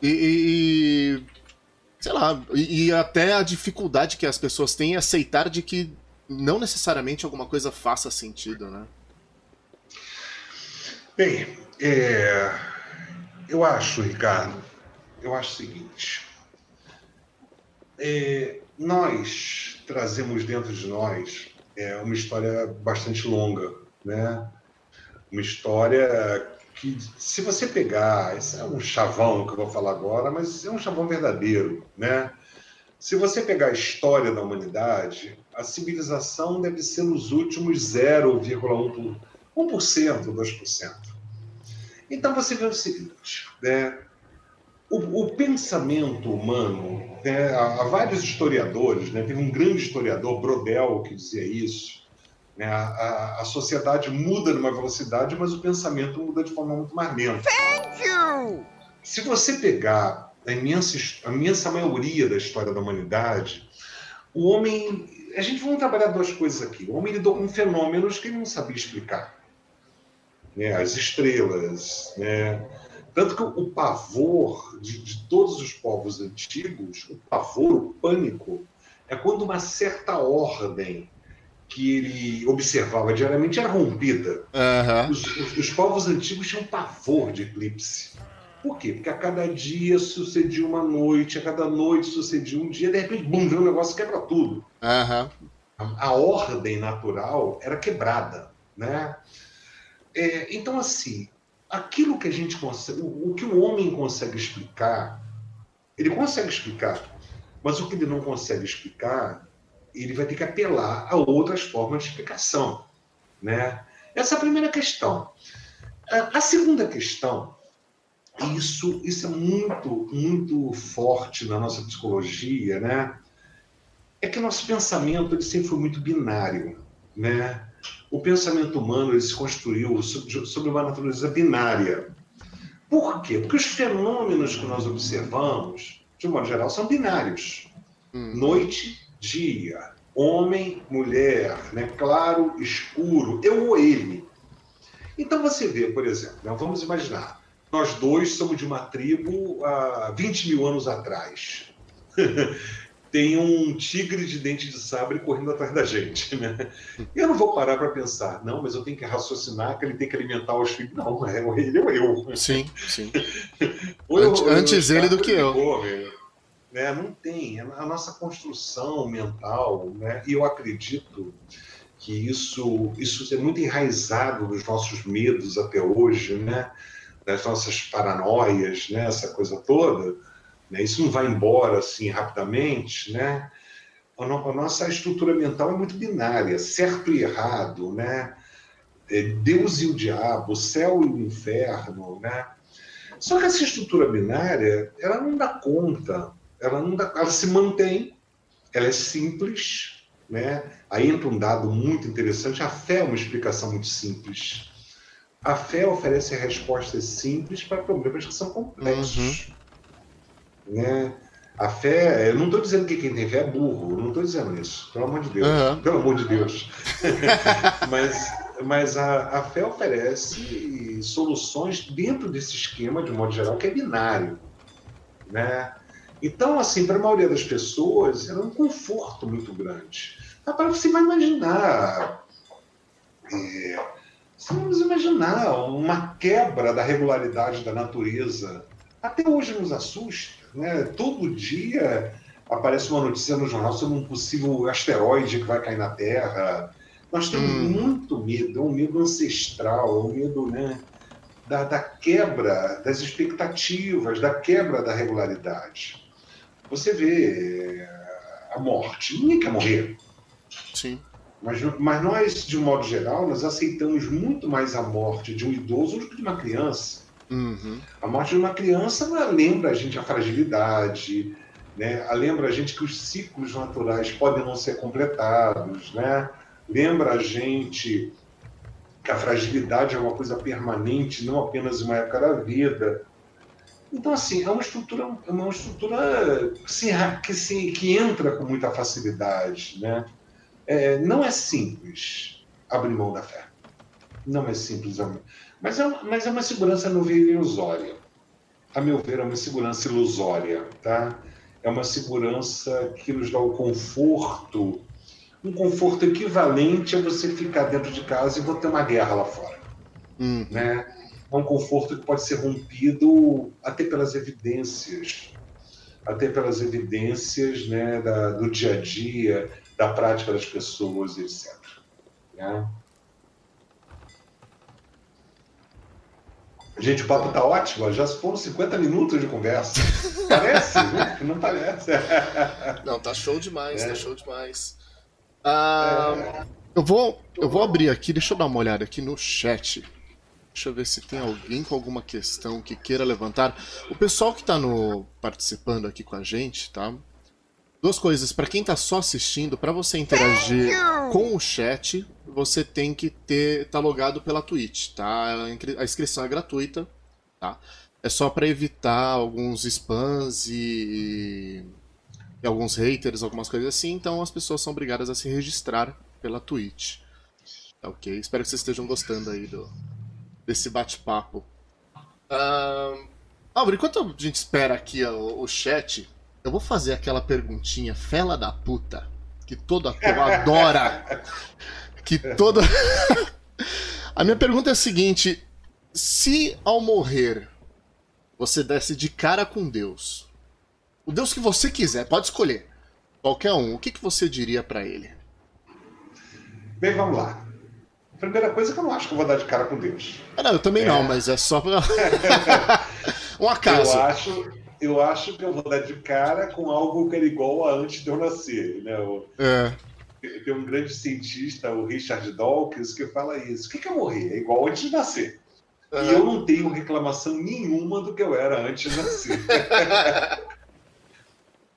E, e sei lá, e, e, até a dificuldade que as pessoas têm em aceitar de que não necessariamente alguma coisa faça sentido, né? Bem, é, eu acho, Ricardo, eu acho o seguinte. É, nós trazemos dentro de nós é, uma história bastante longa, né? Uma história que se você pegar, esse é um chavão que eu vou falar agora, mas é um chavão verdadeiro, né? Se você pegar a história da humanidade, a civilização deve ser nos últimos 0,1 1%, 2%. Então você vê o seguinte, né? o, o pensamento humano, né? há, vários historiadores, né? teve um grande historiador, Brodel, que dizia isso? A, a, a, sociedade muda numa velocidade, mas o pensamento muda de forma muito mais lenta. Thank you! Se você pegar a imensa, a imensa maioria da história da humanidade, o homem. A gente vai trabalhar duas coisas aqui. O homem lidou com fenômenos que ele não sabia explicar. Né? As estrelas, né? Tanto que o pavor de, de, todos os povos antigos, o pavor, o pânico, é quando uma certa ordem que ele observava diariamente era rompida. Uhum. Os, os, os, povos antigos tinham pavor de eclipse. Por quê? Porque a cada dia sucedia uma noite, a cada noite sucedia um dia, de repente, bum, vem um negócio que quebra tudo. Uhum. A, a, ordem natural era quebrada. Né? É, então, assim, aquilo que a gente consegue, o, o que o homem consegue explicar, ele consegue explicar, mas o que ele não consegue explicar, ele vai ter que apelar a outras formas de explicação, né? Essa é a primeira questão. A, segunda questão, isso, isso é muito, muito forte na nossa psicologia, né? É que nosso pensamento ele sempre foi muito binário, né? o pensamento humano ele se construiu sobre uma natureza binária. Por quê? Porque os fenômenos que nós observamos, de um modo geral, são binários. Hum. Noite, dia, homem, mulher, né? claro, escuro, eu ou ele. Então você vê, por exemplo, né? vamos imaginar, nós dois somos de uma tribo há 20 mil anos atrás. <laughs> tem um tigre de dente de sabre correndo atrás da gente, né? Eu não vou parar para pensar, não, mas eu tenho que raciocinar que ele tem que alimentar os filhos. Não, é ele ou eu. Sim, sim. <laughs> eu, antes, ele do que eu. Né? Não tem. A nossa construção mental, né? E eu acredito que isso, isso é muito enraizado nos nossos medos até hoje, né? Das nossas paranoias, né? Essa coisa toda né? Isso não vai embora assim rapidamente, né? A, nossa estrutura mental é muito binária, certo e errado, né? É Deus e o diabo, céu e o inferno, né? Só que essa estrutura binária, ela não dá conta, ela não dá, ela se mantém, ela é simples, né? Aí entra um dado muito interessante, a fé é uma explicação muito simples. A fé oferece respostas simples para problemas que são complexos. Uhum. Né? A fé, eu não estou dizendo que quem tem fé é burro, eu não estou dizendo isso, pelo amor de Deus. Uhum. Pelo amor de Deus. <laughs> mas mas a, a fé oferece soluções dentro desse esquema, de modo geral, que é binário. Né? Então, assim, para a maioria das pessoas, é um conforto muito grande. Agora você vai imaginar. É, você vai imaginar uma quebra da regularidade da natureza. Até hoje nos assusta. Né? Todo dia aparece uma notícia no jornal sobre um possível asteroide que vai cair na Terra. Nós temos hum. muito medo, é um medo ancestral, é um medo né, da, da quebra das expectativas, da quebra da regularidade. Você vê eh, a morte, ninguém quer morrer. Sim. Mas, mas nós, de um modo geral, nós aceitamos muito mais a morte de um idoso do que de uma criança. Uhum. A morte de uma criança lembra a gente a fragilidade, né? lembra a gente que os ciclos naturais podem não ser completados, né? lembra a gente que a fragilidade é uma coisa permanente, não apenas uma época da vida. Então, assim, é uma estrutura, é uma estrutura que, se, que, se, que entra com muita facilidade. Né? É, não é simples abrir mão da fé. Não é simples mas é, mas é uma segurança no ver ilusória. A meu ver, é uma segurança ilusória, tá? É uma segurança que nos dá o conforto, um conforto equivalente a você ficar dentro de casa e vou ter uma guerra lá fora, hum. né? É um conforto que pode ser rompido até pelas evidências, até pelas evidências, né, da, do dia a dia, da prática das pessoas, etc. Né? Gente, o papo tá ótimo, já foram 50 minutos de conversa. <laughs> Parece, né? Não parece. <laughs> Não, tá show demais, tá é. tá show demais. Ah, é. Eu vou, eu vou abrir aqui, deixa eu dar uma olhada aqui no chat. Deixa eu ver se tem alguém com alguma questão que queira levantar. O pessoal que está no participando aqui com a gente, tá? Duas coisas, para quem está só assistindo, para você interagir com o chat, você tem que ter tá logado pela Twitch, tá? A inscrição é gratuita, tá? É só para evitar alguns spams e... e alguns haters, algumas coisas assim, então as pessoas são obrigadas a se registrar pela Twitch. Tá ok? Espero que vocês estejam gostando aí do, desse bate-papo. Uh, Álvaro, enquanto a gente espera aqui o, o chat, eu vou fazer aquela perguntinha fela da puta que todo ator <laughs> adora. que toda. <laughs> a minha pergunta é a seguinte: se ao morrer você desse de cara com Deus, o Deus que você quiser, pode escolher, qualquer um, o que, que você diria para ele? Bem, vamos lá. Primeira coisa que eu não acho que eu vou dar de cara com Deus. Ah, não, eu também é... não, mas é só pra... <laughs> um acaso. Eu acho, eu acho que eu vou dar de cara com algo que era igual a antes de eu nascer. Né? Eu, é. Tem um grande cientista, o Richard Dawkins, que fala isso. O que, que é morrer? É igual antes de nascer. Uhum. E eu não tenho reclamação nenhuma do que eu era antes de nascer. <laughs>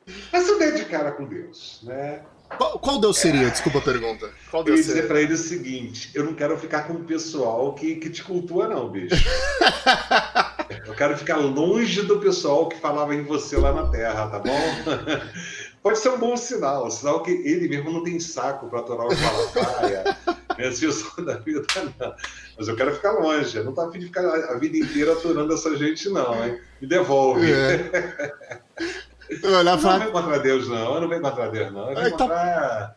<laughs> Mas eu dei de cara com Deus, né? Qual, qual Deus seria? Desculpa a pergunta. Qual Deus eu ia dizer para ele o seguinte: eu não quero ficar com o pessoal que, que te cultua, não, bicho. <laughs> eu quero ficar longe do pessoal que falava em você lá na Terra, tá bom? <laughs> Pode ser um bom sinal, sinal que ele mesmo não tem saco para atorar o Malafaia, <laughs> né? Se eu sou da vida, não. Mas eu quero ficar longe, eu não tô afim de ficar a vida inteira aturando essa gente, não, hein? Me devolve. É. Eu não fala... venho contra Deus, não. Eu não venho contra Deus, não. Eu venho então... contra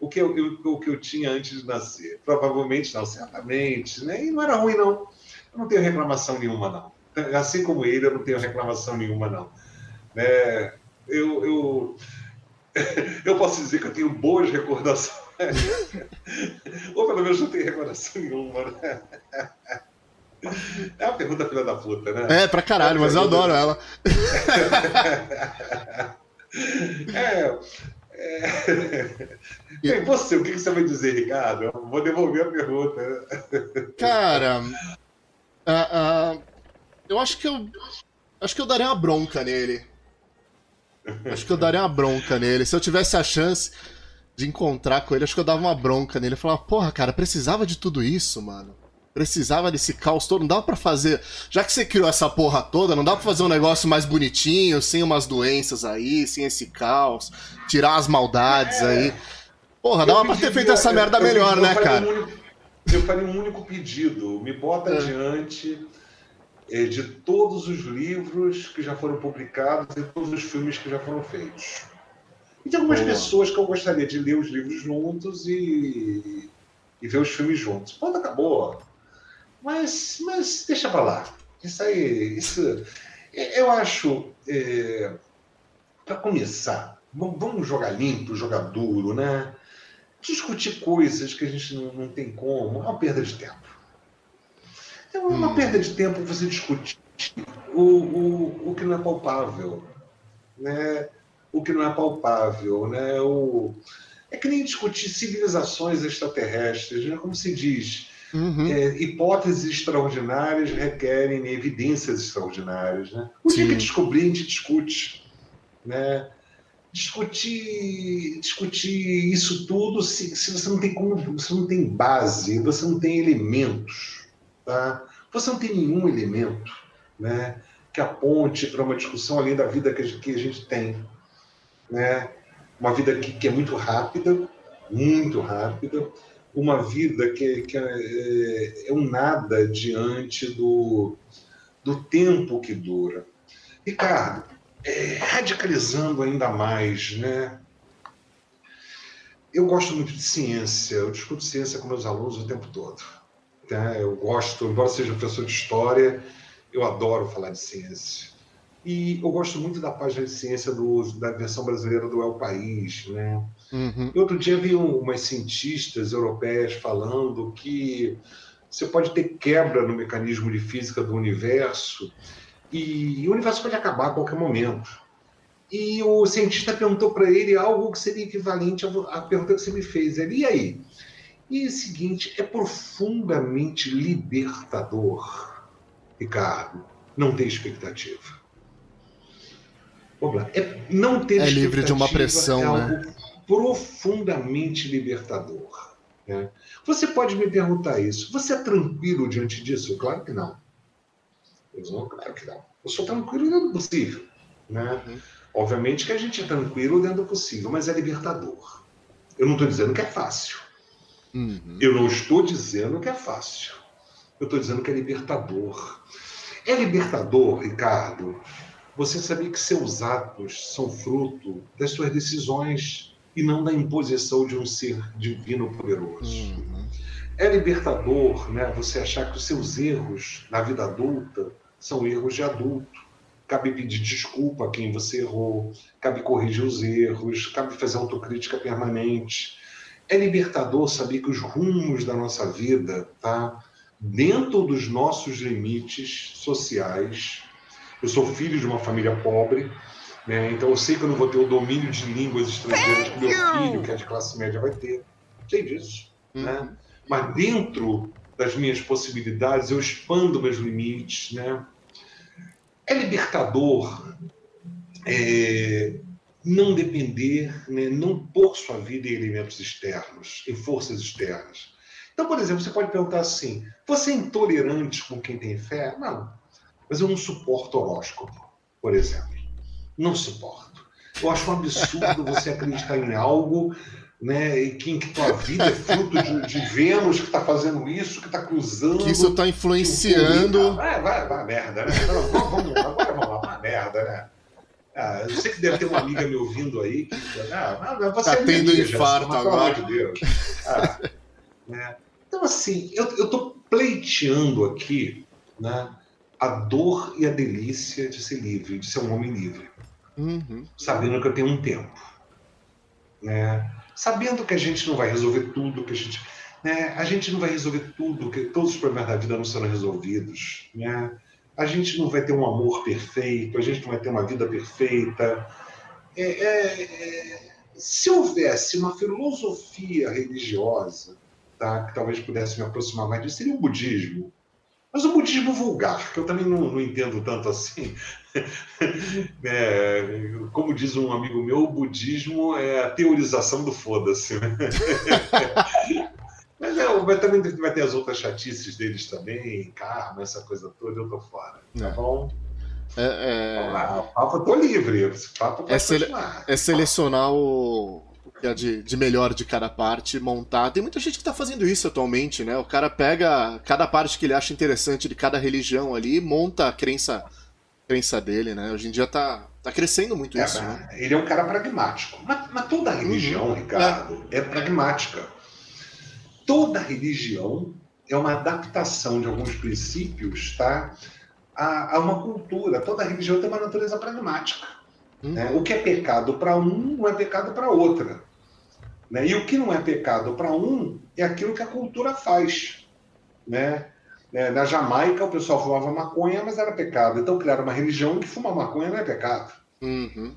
o que eu, o que eu tinha antes de nascer. Provavelmente não, certamente. Né? E não era ruim, não. Eu não tenho reclamação nenhuma, não. Assim como ele, eu não tenho reclamação nenhuma, não. É, eu, eu, <laughs> eu posso dizer que eu tenho boas recordações. <laughs> Ou pelo menos não tenho recordação nenhuma. Né? <laughs> É uma pergunta filha da puta, né? É, pra caralho, mas eu adoro ela. <laughs> é. é... E você, o que você vai dizer, Ricardo? Eu vou devolver a pergunta. Cara, uh, uh, eu acho que eu acho que eu daria uma bronca nele. Acho que eu daria uma bronca nele. Se eu tivesse a chance de encontrar com ele, acho que eu dava uma bronca nele. Eu falava, porra, cara, precisava de tudo isso, mano. Precisava desse caos todo. Não dava pra fazer. Já que você criou essa porra toda, não dá pra fazer um negócio mais bonitinho, sem umas doenças aí, sem esse caos, tirar as maldades é. aí. Porra, dava pra ter feito essa merda eu, melhor, eu, né, cara? Um único, eu faria um único pedido. Me bota é. adiante é, de todos os livros que já foram publicados e todos os filmes que já foram feitos. E tem algumas Boa. pessoas que eu gostaria de ler os livros juntos e, e ver os filmes juntos. Ponto, acabou. Mas, mas deixa pra lá. Isso aí, isso. Eu acho, é, para começar, vamos jogar limpo, jogar duro, né? Discutir coisas que a gente não, não tem como, é uma perda de tempo. É uma hum. perda de tempo você discutir o, o, o que não é palpável, né? O que não é palpável, né? O, é que nem discutir civilizações extraterrestres, né? Como se diz, Uhum. É, hipóteses extraordinárias requerem evidências extraordinárias. Né? O dia que descobrir, a gente discute. Né? Discutir, discutir isso tudo se, se você não tem como, você não tem base, você não tem elementos. Tá? Você não tem nenhum elemento né, que aponte para uma discussão além da vida que a gente, que a gente tem. Né? Uma vida que, que é muito rápida, muito rápida, uma vida que, que é, é, um nada diante do, do tempo que dura. Ricardo, é, radicalizando ainda mais, né? Eu gosto muito de ciência, eu discuto ciência com meus alunos o tempo todo. Tá? Eu gosto, embora seja professor de história, eu adoro falar de ciência. E eu gosto muito da página de ciência do, da versão brasileira do El País, né? Uhum. Outro dia vi umas cientistas europeias falando que você pode ter quebra no mecanismo de física do universo e o universo pode acabar a qualquer momento. E o cientista perguntou para ele algo que seria equivalente à pergunta que você me fez. Ele, e aí? E o seguinte, é profundamente libertador, Ricardo, não ter expectativa. Vamos lá. É, não ter é livre de uma pressão, é né? Profundamente libertador. Né? Você pode me perguntar isso. Você é tranquilo diante disso? Claro que não. Eu não, claro que não. Eu sou tranquilo dentro do possível. Né? Uhum. Obviamente que a gente é tranquilo dentro do possível, mas é libertador. Eu não estou dizendo que é fácil. Uhum. Eu não estou dizendo que é fácil. Eu estou dizendo que é libertador. É libertador, Ricardo, você saber que seus atos são fruto das suas decisões e não da imposição de um ser divino poderoso. Uhum. É libertador né, você achar que os seus erros na vida adulta são erros de adulto. Cabe pedir desculpa a quem você errou, cabe corrigir os erros, cabe fazer autocrítica permanente. É libertador saber que os rumos da nossa vida, tá, dentro dos nossos limites sociais, eu sou filho de uma família pobre, né? então eu sei que eu não vou ter o domínio de línguas estrangeiras que meu filho, que é de classe média, vai ter. Sei disso. Uhum. Né? Mas dentro das minhas possibilidades, eu expando meus limites. Né? É libertador é, não depender, né? não pôr sua vida em elementos externos, em forças externas. Então, por exemplo, você pode perguntar assim: você é intolerante com quem tem fé? Não. Mas eu não suporto horóscopo, por exemplo. Não suporto. Eu acho um absurdo você acreditar em algo né, e que, em que tua vida é fruto de, de Vênus que está fazendo isso, que está cruzando. Que isso está influenciando. Vai, vai, vai, merda, né? Vamos, vamos, agora vamos lá, uma merda, né? Ah, eu sei que deve ter uma amiga me ouvindo aí que. Ah, você tá é tendo amiga, infarto já, agora. De Deus. Ah, né? Então, assim, eu estou pleiteando aqui né, a dor e a delícia de ser livre, de ser um homem livre. Uhum. Sabendo que eu tenho um tempo. Né? Sabendo que a gente não vai resolver tudo, que a gente. Né? A gente não vai resolver tudo, que todos os problemas da vida não serão resolvidos. Né? A gente não vai ter um amor perfeito, a gente não vai ter uma vida perfeita. É, é, é, se houvesse uma filosofia religiosa, tá, que talvez pudesse me aproximar mais disso, seria o budismo. Mas o budismo vulgar, que eu também não, não entendo tanto assim. <laughs> é, como diz um amigo meu, o budismo é a teorização do foda-se. Né? <laughs> mas, é, mas também vai ter as outras chatices deles também, karma, essa coisa toda, eu tô fora. Tá é. bom? É, é... Lá, o papo tô livre, esse papo é, sele... é selecionar o, que de, de melhor de cada parte, montar. Tem muita gente que está fazendo isso atualmente, né? O cara pega cada parte que ele acha interessante de cada religião ali e monta a crença, crença dele, né? Hoje em dia tá, tá crescendo muito é, isso. Né? Ele é um cara pragmático. Mas, mas toda religião, uhum. Ricardo, é. é pragmática. Toda religião é uma adaptação de alguns princípios, tá? A, a uma cultura. Toda religião tem uma natureza pragmática. Né? O que é pecado para um não é pecado para outra. Né? E o que não é pecado para um é aquilo que a cultura faz. Né? É, na Jamaica, o pessoal fumava maconha, mas era pecado. Então criaram uma religião que fumar maconha não é pecado. Uhum.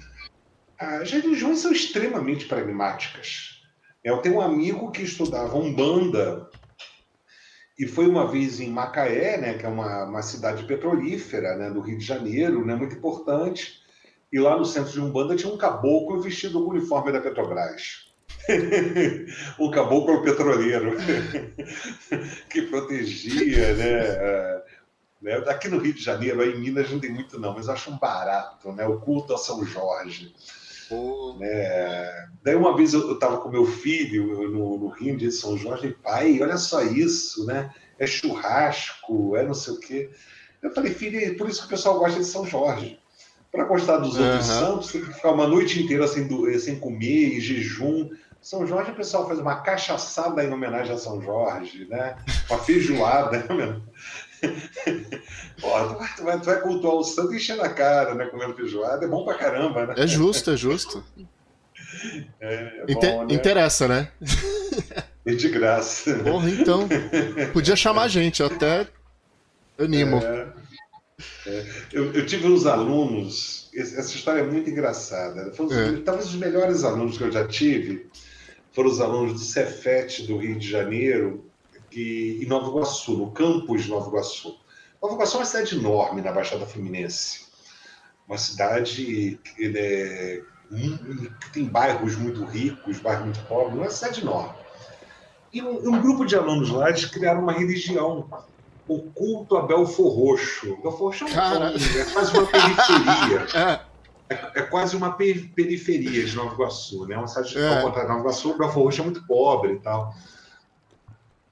As religiões são extremamente pragmáticas. Eu tenho um amigo que estudava Umbanda e foi uma vez em Macaé, né, que é uma, uma cidade petrolífera né, do Rio de Janeiro, né, muito importante. E lá no centro de Umbanda tinha um caboclo vestido com o uniforme da Petrobras. <laughs> o caboclo petroleiro <laughs> que protegia, né? né? Aqui no Rio de Janeiro, aí em Minas não tem muito não, mas acho um barato, né? O culto a São Jorge. Oh. Né? Daí uma vez eu estava com meu filho no, no Rio de São Jorge, e pai, olha só isso, né? É churrasco, é não sei o quê. Eu falei, filho, é por isso que o pessoal gosta de São Jorge. Para gostar dos uhum. outros santos, tem que ficar uma noite inteira sem, sem comer, em jejum. São Jorge, o pessoal faz uma cachaçada em homenagem a São Jorge, né? Uma feijoada. Né? <laughs> Pô, tu, vai, tu, vai, tu vai cultuar o santo enchendo a cara, né? Comendo feijoada. É bom pra caramba, né? É justo, é justo. É, é bom, né? Interessa, né? É de graça. Porra, então. Podia chamar a gente, eu até animo. É. É, eu, eu, tive uns alunos, essa história é muito engraçada. Foi, é. Talvez os melhores alunos que eu já tive foram os alunos do Cefet do Rio de Janeiro, que, em Nova Iguaçu, no campus de Nova Iguaçu. Nova Iguaçu é uma cidade enorme na Baixada Fluminense. Uma cidade que, é, que tem bairros muito ricos, bairros muito pobres, uma cidade enorme. E um, um, grupo de alunos lá, eles criaram uma religião, o culto a Belfor Roxo. Belfor Roxo é, um, Cara... é quase uma periferia. <laughs> É. é, quase uma periferia de Nova Iguaçu, né? Uma cidade é. ao contrário de Nova Iguaçu, Belfor Roxo é muito pobre e tal.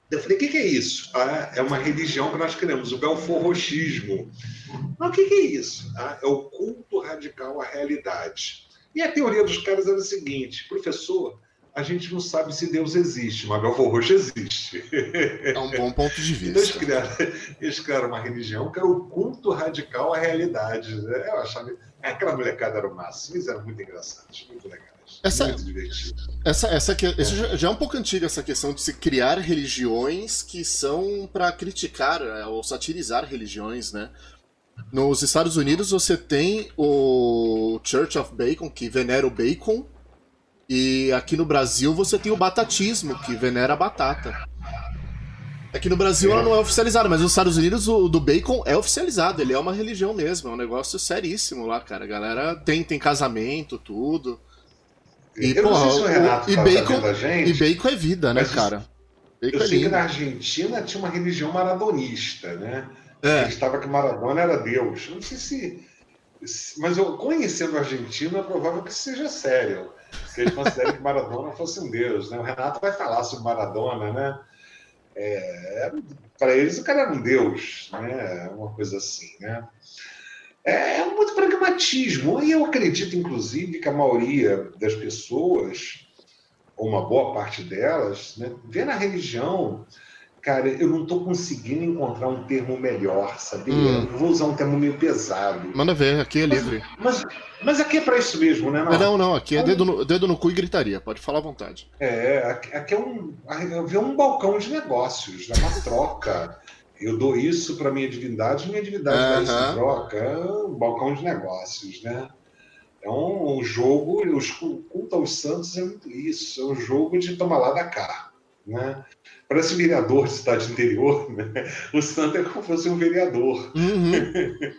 Eu falei, o que, que, é isso? Ah, é uma religião que nós queremos, o belforrochismo. Mas o que, que, é isso? Ah, é o culto radical à realidade. E a teoria dos caras era a seguinte, professor, a gente não sabe se Deus existe, mas Belfor Roxo existe. É um bom ponto de <laughs> vista. Então, eles, criaram, eles criaram uma religião que era o culto radical à realidade. Eu achava... Aquela molecada era o máximo, eles eram muito engraçados, muito legais. Essa, muito divertido. Essa, essa que, é. já é um pouco antiga essa questão de se criar religiões que são para criticar é, ou satirizar religiões, né? Nos Estados Unidos você tem o Church of Bacon, que venera o bacon, e aqui no Brasil você tem o batatismo, que venera a batata. Aqui no Brasil ela não é oficializada, mas nos Estados Unidos o do bacon é oficializado, ele é uma religião mesmo, é um negócio seríssimo lá, cara. A galera tem, tem casamento, tudo. E, eu porra, não sei se o Renato o, e tá bacon, gente, e bacon é vida, né, cara? Bacon eu é sei que na Argentina tinha uma religião maradonista, né? É. estava que Maradona era Deus. Não sei se, mas eu conhecendo a Argentina, é provável que seja sério que eles consideram que Maradona fosse um deus. Né? O Renato vai falar sobre Maradona, né? É, para eles o cara era um deus, né? uma coisa assim. Né? É, é muito pragmatismo. E eu acredito, inclusive, que a maioria das pessoas, ou uma boa parte delas, né, vê na religião cara, eu não estou conseguindo encontrar um termo melhor, sabia? Hum. vou usar um termo meio pesado. Manda ver, aqui é livre. Mas, mas, aqui é para isso mesmo, né? Não, não, não aqui é dedo no, dedo no cu e gritaria, pode falar à vontade. É, aqui, aqui é um, é um balcão de negócios, é uma troca. Eu dou isso para minha divindade, minha divindade dá isso em troca. É um balcão de negócios, né? É um, um jogo, os culto aos santos é muito isso, é um jogo de tomar lá da cá, né? Parece vereador de cidade interior, né? O santo é como se fosse um vereador. Uhum. <laughs>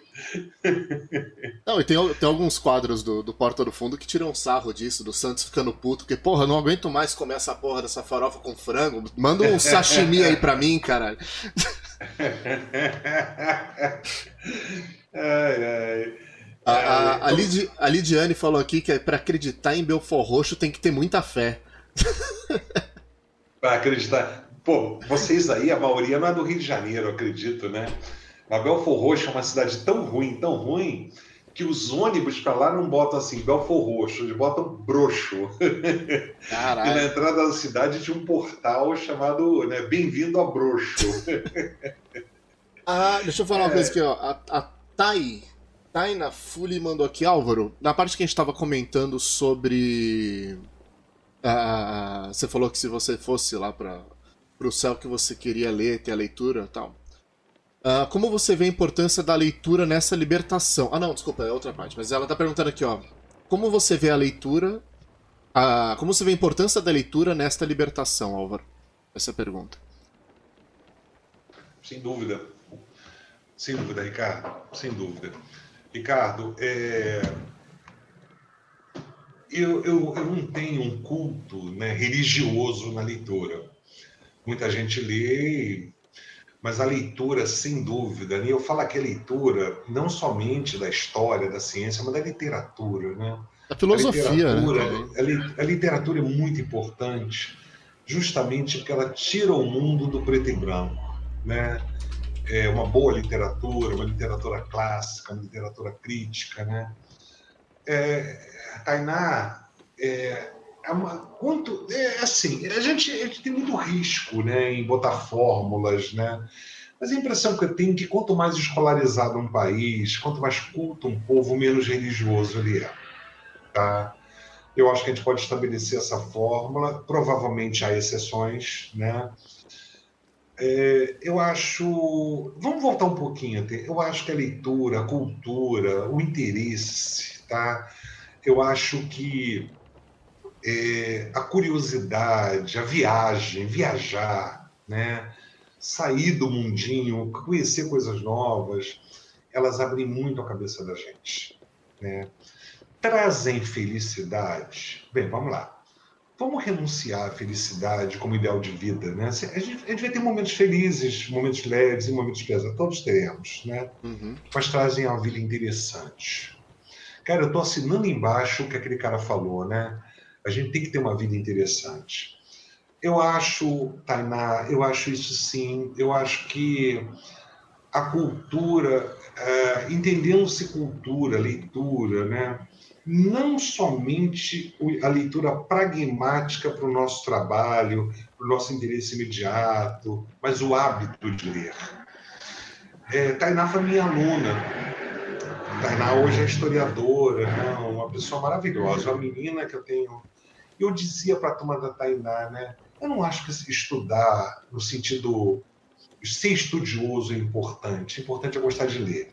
não, e tem, tem alguns quadros do, do Porta do Fundo que tiram sarro disso, do Santos ficando puto, porque, porra, não aguento mais comer essa porra dessa farofa com frango. Manda um sashimi aí pra mim, caralho. <laughs> ai, ai. A, a, a, Lid, a Lidiane falou aqui que para acreditar em Belfor Roxo tem que ter muita fé. <laughs> Para acreditar. Pô, vocês aí, a maioria não é do Rio de Janeiro, acredito, né? A Belfor Roxo é uma cidade tão ruim, tão ruim, que os ônibus para lá não botam assim, Belfor Roxo, eles botam broxo. Caralho. <laughs> E na entrada da cidade tinha um portal chamado né, Bem-vindo a Broxo. <laughs> ah, deixa eu falar é... uma coisa aqui, ó. A, a Thay, Taina Fully mandou aqui, Álvaro, na parte que a gente estava comentando sobre. Ah, você falou que se você fosse lá para para o céu que você queria ler, ter a leitura tal. Uh, como você vê a importância da leitura nessa libertação? Ah, não, desculpa, é outra parte. Mas ela está perguntando aqui, ó. Como você vê a leitura. Uh, como você vê a importância da leitura nesta libertação, Álvaro? Essa é a pergunta. Sem dúvida. Sem dúvida, Ricardo. Sem dúvida. Ricardo, é... eu, eu, eu não tenho um culto né, religioso na leitura muita gente lê, mas a leitura, sem dúvida, e eu falo aqui a leitura não somente da história, da ciência, mas da literatura, né? A filosofia. A literatura, né? a literatura é muito importante, justamente porque ela tira o mundo do preto e branco, né? É uma boa literatura, uma literatura clássica, uma literatura crítica, né? É, Tainá, é, é uma, quanto é assim a gente, a gente tem muito risco né em botar fórmulas né. Mas a impressão que eu tenho é que quanto mais escolarizado um país quanto mais culto um povo menos religioso ele é tá? Eu acho que a gente pode estabelecer essa fórmula provavelmente há exceções né. É, eu acho vamos voltar um pouquinho eu acho que a leitura a cultura o interesse tá? Eu acho que é, a curiosidade, a viagem, viajar, né? sair do mundinho, conhecer coisas novas, elas abrem muito a cabeça da gente. Né? Trazem felicidade. Bem, vamos lá. Vamos renunciar à felicidade como ideal de vida, né? A gente, a gente vai ter momentos felizes, momentos leves e momentos pesados, todos teremos, né? Uhum. Mas trazem uma vida interessante. Cara, eu estou assinando embaixo o que aquele cara falou, né? A gente tem que ter uma vida interessante. Eu acho, Tainá, eu acho isso sim. Eu acho que a cultura, é, entendendo-se cultura, leitura, né? não somente a leitura pragmática para o nosso trabalho, para o nosso interesse imediato, mas o hábito de ler. É, Tainá foi minha aluna. Tainá hoje é historiadora, né? uma pessoa maravilhosa, uma menina que eu tenho. Eu dizia para a turma da Tainá, né? Eu não acho que estudar no sentido ser estudioso é importante. Importante é gostar de ler.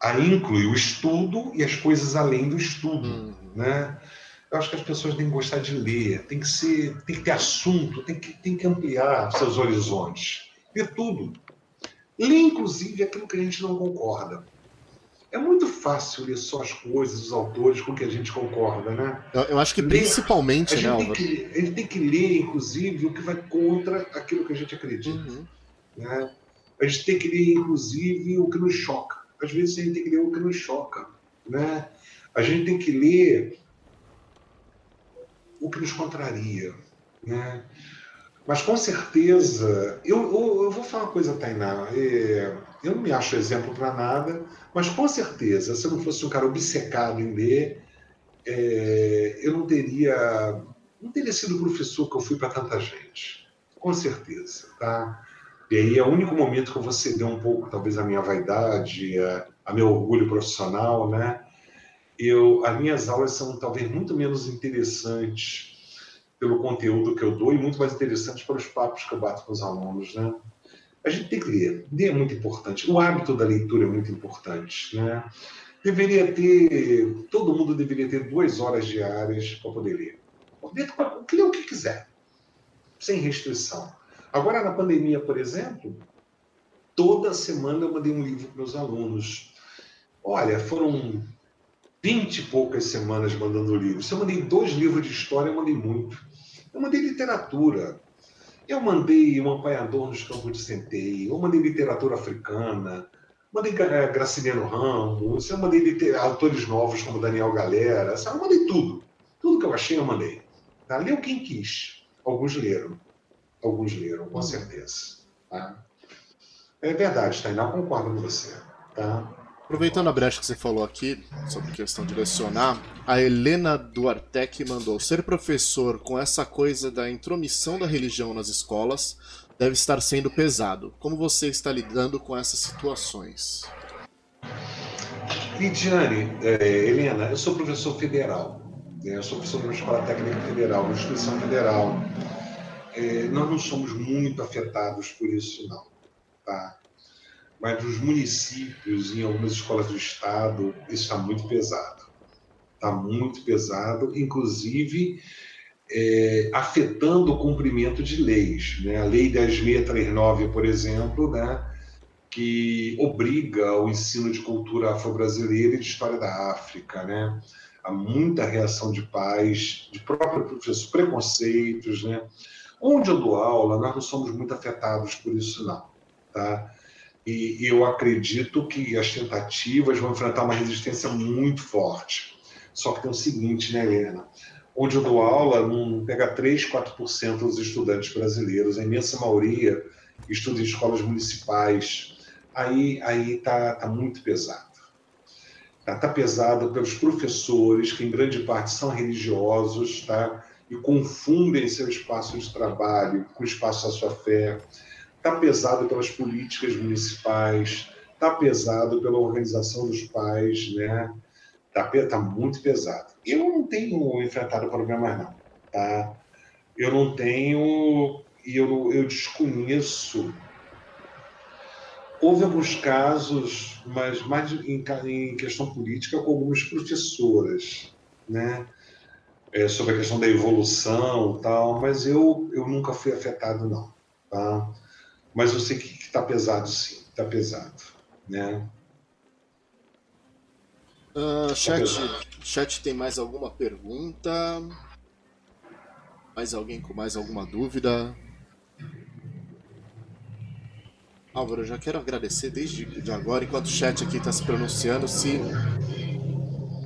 Aí inclui o estudo e as coisas além do estudo, uhum. né? Eu acho que as pessoas têm que gostar de ler, tem que ser, tem que ter assunto, tem que, tem que ampliar seus horizontes, ler tudo. Ler, inclusive, aquilo que a gente não concorda. É muito fácil ler só as coisas, os autores com que a gente concorda, né? Eu, acho que ler, principalmente, a né, que, A gente tem que ler, inclusive, o que vai contra aquilo que a gente acredita. Uhum. Né? A gente tem que ler, inclusive, o que nos choca. Às vezes a gente tem que ler o que nos choca. Né? A gente tem que ler o que nos contraria. Né? Mas com certeza, eu, eu, eu vou falar uma coisa, Tainá. É, eu não me acho exemplo para nada, mas com certeza, se eu não fosse um cara obcecado em ler, é, eu não teria, não teria sido professor que eu fui para tanta gente. Com certeza, tá? E aí é o único momento que eu vou ceder um pouco, talvez, a minha vaidade, a, a meu orgulho profissional, né? Eu, as minhas aulas são talvez muito menos interessantes pelo conteúdo que eu dou e muito mais interessantes pelos papos que eu bato com os alunos, né? A gente tem que ler. Ler é muito importante. O hábito da leitura é muito importante, né? Deveria ter, todo mundo deveria ter duas horas diárias para poder ler. Poder ler o que quiser, sem restrição. Agora, na pandemia, por exemplo, toda semana eu mandei um livro para meus alunos. Olha, foram vinte e poucas semanas mandando livros. Se eu mandei dois livros de história, eu mandei muito. Eu mandei literatura. Eu mandei um apanhador nos campos de centeio. Eu mandei literatura africana. Mandei eh, Graciliano Ramos. Eu mandei autores novos como Daniel Galera. Eu mandei tudo. Tudo que eu achei, eu mandei. Tá? Leu quem quis. Alguns leram. Alguns leram, com hum. certeza. Tá? É verdade, Tainá, concordo com você. Tá? Aproveitando a brecha que você falou aqui, sobre questão de lecionar, a Helena Duartec mandou: ser professor com essa coisa da intromissão da religião nas escolas deve estar sendo pesado. Como você está lidando com essas situações? Lidiane, é, Helena, eu sou professor federal. Né? Eu sou professor de uma escola técnica federal, uma instituição federal é, nós não somos muito afetados por isso, não. Tá? Mas nos municípios, em algumas escolas do Estado, isso está muito pesado. Está muito pesado, inclusive é, afetando o cumprimento de leis. Né? A Lei 10.639, por exemplo, né? que obriga o ensino de cultura afro-brasileira e de história da África. Né? Há muita reação de pais, de próprio professor, preconceitos, né? Onde eu dou aula, nós não somos muito afetados por isso, não. Tá? E eu acredito que as tentativas vão enfrentar uma resistência muito forte. Só que tem o seguinte, né, Helena? Onde eu dou aula, não pega 3, 4% dos estudantes brasileiros, a imensa maioria estuda em escolas municipais. Aí aí tá, tá muito pesado. Tá, tá pesado pelos professores, que em grande parte são religiosos, tá? e confundem seu espaço de trabalho com o espaço da sua fé. Está pesado pelas políticas municipais, está pesado pela organização dos pais, né? Está tá muito pesado. Eu não tenho enfrentado problemas, não. Tá? Eu não tenho, e eu, eu desconheço. Houve alguns casos, mas mais em, em questão política, com algumas professoras, né? é, sobre a questão da evolução tal, mas eu, eu nunca fui afetado, não. Tá? Mas eu sei que está pesado, sim, está pesado. Né? Uh, chat, tá chat tem mais alguma pergunta? Mais alguém com mais alguma dúvida? Álvaro, eu já quero agradecer desde de agora, enquanto o chat aqui está se pronunciando, se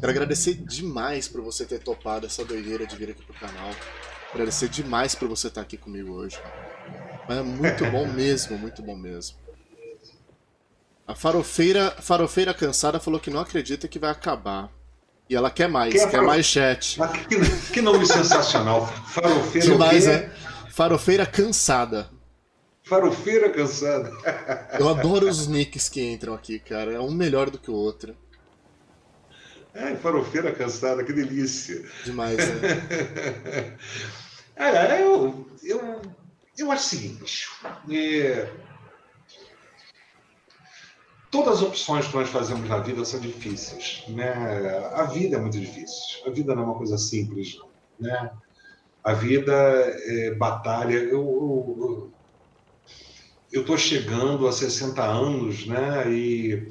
Quero agradecer demais por você ter topado essa doideira de vir aqui pro canal. Agradecer demais por você estar aqui comigo hoje. É muito bom mesmo, muito bom mesmo. A farofeira, farofeira cansada falou que não acredita que vai acabar. E ela quer mais, quer, mais chat. Que, que nome sensacional. Farofeira Demais, é? Farofeira cansada. Farofeira cansada. <laughs> Eu adoro os nicks que entram aqui, cara. É um melhor do que o outro. Ai, farofeira cansada, que delícia. Demais, né? <laughs> é, eu, eu, eu acho o seguinte. É, todas as opções que nós fazemos na vida são difíceis. Né? A vida é muito difícil. A vida não é uma coisa simples, né? A vida é batalha. Eu estou chegando a 60 anos, né? E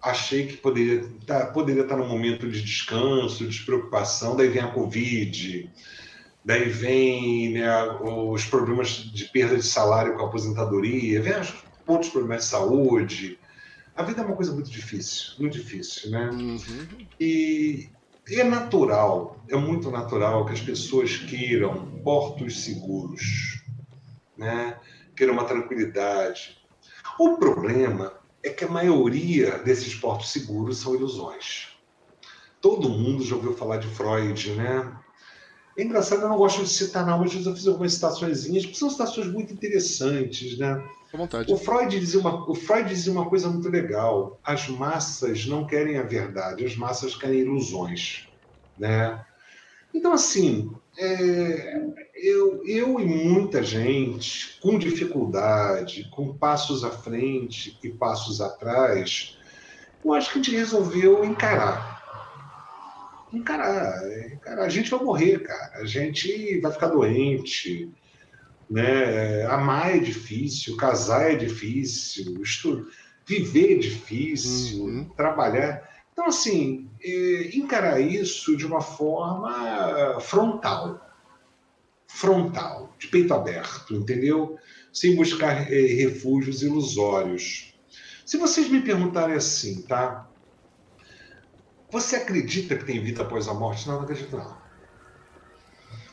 achei que poderia estar, tá, poderia estar num momento de descanso, de despreocupação, daí vem a Covid, daí vem né, os problemas de perda de salário com a aposentadoria, vem outros problemas de saúde. A vida é uma coisa muito difícil, muito difícil, né? Uhum. E é natural, é muito natural que as pessoas queiram portos seguros, né? Queiram uma tranquilidade. O problema é que a maioria desses portos seguros são ilusões. Todo mundo já ouviu falar de Freud, né? É engraçado, eu não gosto de citar, não, mas eu fiz algumas citações, porque são citações muito interessantes, né? Com vontade. O Freud, dizia uma, o Freud dizia uma coisa muito legal: as massas não querem a verdade, as massas querem ilusões, né? Então, assim, é, eu, eu e muita gente, com dificuldade, com passos à frente e passos atrás, eu acho que a gente resolveu encarar. Encarar. A gente vai morrer, cara. A gente vai ficar doente. Né? Amar é difícil, casar é difícil, estu... viver é difícil, uhum. trabalhar. Então, assim, é, encarar isso de uma forma frontal frontal, de peito aberto, entendeu? Sem buscar é, refúgios ilusórios. Se vocês me perguntarem assim, tá? Você acredita que tem vida após a morte? Não, não acredito não.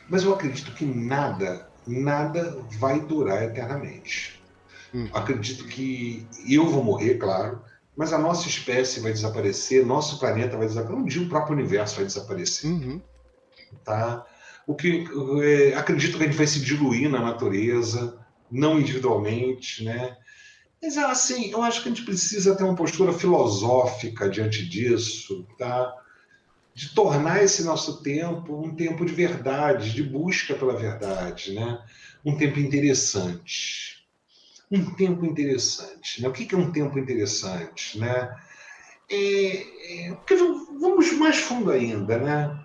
Mas eu acredito que nada, nada vai durar eternamente. Hum. Acredito que eu vou morrer, claro, mas a nossa espécie vai desaparecer, nosso planeta vai desaparecer, um dia o próprio universo vai desaparecer. Uhum. Tá? o que é, acredito que a gente vai se diluir na natureza, não individualmente, né? Mas assim, eu acho que a gente precisa ter uma postura filosófica diante disso, tá? De tornar esse nosso tempo um tempo de verdade, de busca pela verdade, né? Um tempo interessante. Um tempo interessante, né? O que é um tempo interessante, né? É, é, porque vamos mais fundo ainda, né?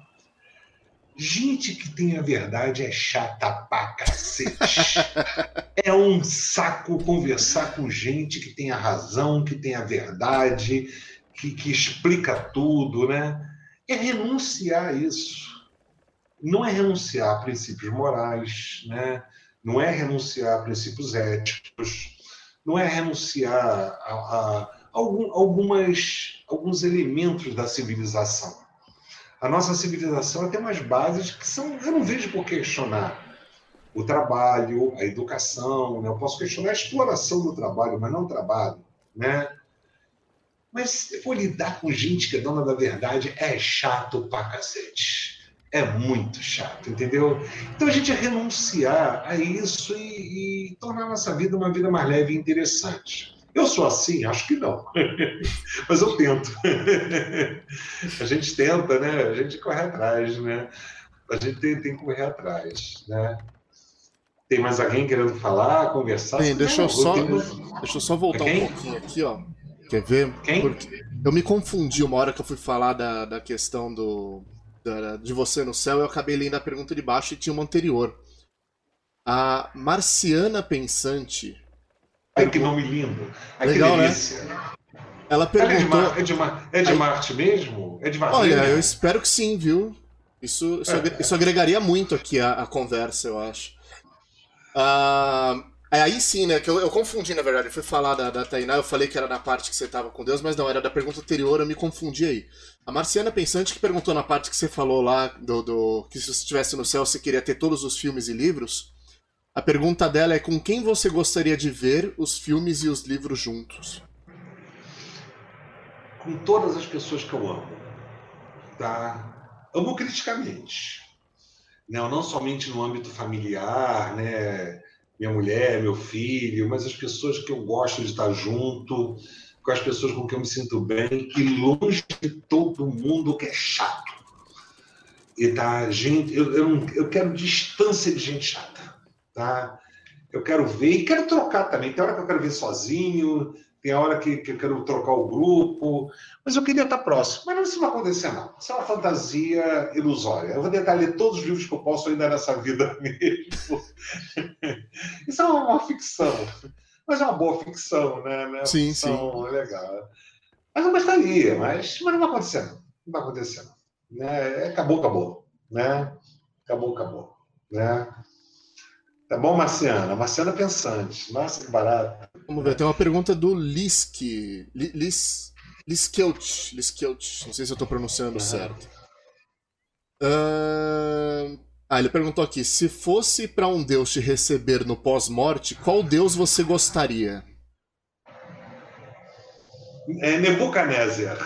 Gente que tem a verdade é chata pra cacete. <laughs> é um saco conversar com gente que tem a razão, que tem a verdade, que, que explica tudo, né? É renunciar a isso. Não é renunciar a princípios morais, né? Não é renunciar a princípios éticos, não é renunciar a, a, a algum, algumas, alguns elementos da civilização a nossa civilização tem umas bases que são. Eu não vejo por que questionar o trabalho, a educação, né? eu posso questionar a exploração do trabalho, mas não o trabalho. Né? Mas se for lidar com gente que é dona da verdade, é chato pra cacete. É muito chato, entendeu? Então a gente é renunciar a isso e, e tornar a nossa vida uma vida mais leve e interessante. Eu sou assim? Acho que não. <laughs> Mas eu tento. <laughs> a gente tenta, né? A gente corre atrás, né? A gente tem, tem que correr atrás, né? Tem mais alguém querendo falar, conversar? Tem, deixa, eu só, deixa eu só voltar um pouquinho aqui, ó. Quer ver? Quem? Porque eu me confundi uma hora que eu fui falar da, da questão do, de você no céu, eu acabei lendo a pergunta de baixo e tinha uma anterior. A Marciana Pensante. Ai, que nome lindo. Ai, Legal, né? Ela perguntou. É de, Mar... é de, Mar... é de Marte mesmo? É de Marte Olha, eu espero que sim, viu? Isso, isso, é. isso agregaria muito aqui a, a conversa, eu acho. Uh, aí sim, né? Que eu, eu, confundi, na verdade. Eu fui falar da, da Tainá, eu falei que era na parte que você estava com Deus, mas não, era da pergunta anterior, eu me confundi aí. A Marciana Pensante que perguntou na parte que você falou lá, do, do que se você estivesse no céu você queria ter todos os filmes e livros. A pergunta dela é com quem você gostaria de ver os filmes e os livros juntos? Com todas as pessoas que eu amo. Tá? Amo criticamente. Não, não somente no âmbito familiar, né? Minha mulher, meu filho, mas as pessoas que eu gosto de estar junto, com as pessoas com quem eu me sinto bem e longe de todo mundo que é chato. E tá, gente, eu, eu, eu quero distância de gente chata tá? Eu quero ver e quero trocar também. Tem hora que eu quero ver sozinho, tem hora que, que eu quero trocar o grupo, mas eu queria estar próximo. Mas não, isso não vai acontecer, não. Isso é uma fantasia ilusória. Eu vou tentar ler todos os livros que eu posso ainda nessa vida <laughs> mesmo. isso é uma, ficção. Mas é uma boa ficção, né? né? Sim, ficção, sim. É legal. Mas eu gostaria, mas, mas não vai acontecer, não. Não vai acontecer, não. Né? Acabou, acabou. Né? Acabou, acabou. Né? Tá bom, Marciana? Marciana Pensante. Nossa, que barato. Vamos ver, tem uma pergunta do Lisk. Lis, Liskelt. Liskelt. Não sei se eu estou pronunciando uhum. certo. Uh... Ah, ele perguntou aqui: se fosse para um deus te receber no pós-morte, qual deus você gostaria? É Nebuchadnezzar.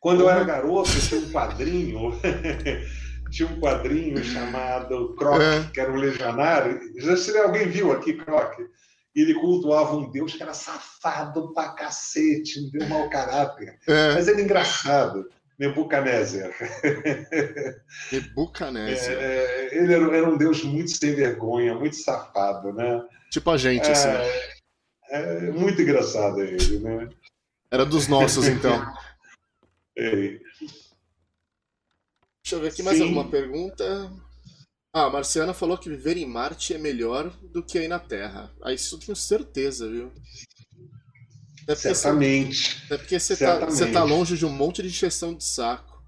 Quando eu era garoto, tinha um quadrinho <laughs> tinha um quadrinho <laughs> chamado Croc, é. que era um legionário. Já se alguém viu aqui Croc? Ele cultuava um deus que era safado pra cacete, um deus mau caráter. É. Mas era engraçado. Nebuchadnezzar. <laughs> Nebuchadnezzar. É, ele era, era, um deus muito sem vergonha, muito safado, né? Tipo a gente, assim. É, muito engraçado ele, né? Era dos nossos, então. <laughs> É. Deixa eu ver aqui mais Sim. alguma pergunta. Ah, a Marciana falou que viver em Marte é melhor do que aí na Terra. Ah, isso eu tenho certeza, viu? É Certamente. Você, é porque você está tá longe de um monte de injeção de saco.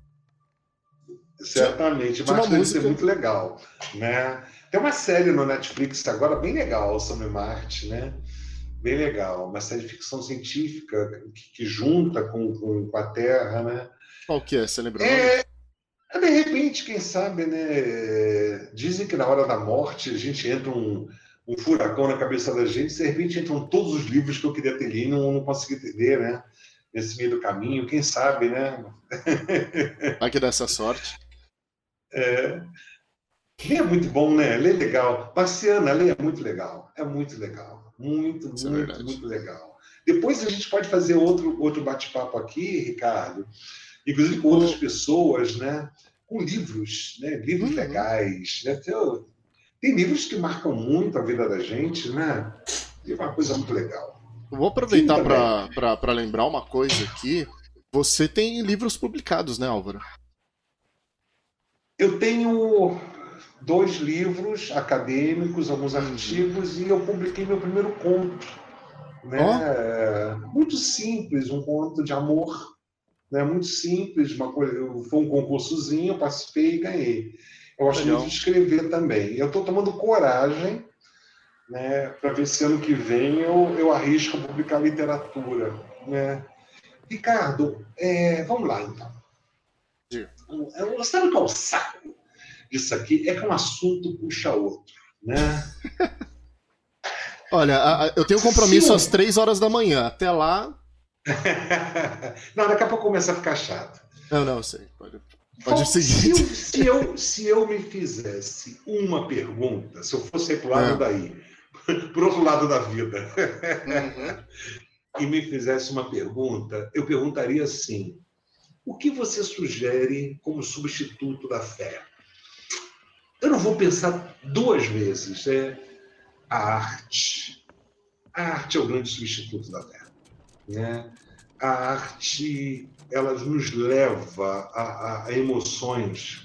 Certamente. Marte deve música... ser muito legal, né? Tem uma série no Netflix agora bem legal sobre Marte, né? Bem legal. Uma série de ficção científica que, que junta com, com, com, a Terra, né? Qual que é? Você lembra? É, é, de repente, quem sabe, né? Dizem que na hora da morte a gente entra um, um furacão na cabeça da gente, de repente entram todos os livros que eu queria ter lido e não, não consegui entender, né? Nesse meio do caminho, quem sabe, né? <laughs> Vai que dá essa sorte. É. Lê é muito bom, né? Lê é legal. Marciana, lê é muito legal. É muito legal. Muito, Isso é muito, é muito legal. Depois a gente pode fazer outro, outro bate-papo aqui, Ricardo, inclusive com outras pessoas, né? Com livros, né? Livros uhum. legais. Né? Tem, tem livros que marcam muito a vida da gente, né? E é uma coisa muito legal. vou aproveitar para lembrar uma coisa aqui. Você tem livros publicados, né, Álvaro? Eu tenho dois livros acadêmicos, alguns uhum. artigos, e eu publiquei meu primeiro conto. Né? Oh. Muito simples, um conto de amor né, muito simples, uma coisa, foi um concursozinho, eu participei e ganhei. Eu gosto Legal. muito de escrever também. Eu estou tomando coragem né, para ver se ano que vem eu, eu arrisco publicar literatura. Né? Ricardo, é, vamos lá então. Eu, sabe qual é o saco disso aqui? É que um assunto puxa outro. Né? <laughs> Olha, eu tenho um compromisso Sim. às três horas da manhã. Até lá, <laughs> não, daqui a pouco começa a ficar chato. Não, não, sei. Pode, pode seguir. Se, se, eu, se eu me fizesse uma pergunta, se eu fosse pro lado é. daí, <laughs> pro outro lado da vida, uhum. <laughs> e me fizesse uma pergunta, eu perguntaria assim: o que você sugere como substituto da fé? Eu não vou pensar duas vezes. É a arte. A arte é o grande substituto da fé. Né? A arte elas nos leva a, a, a emoções.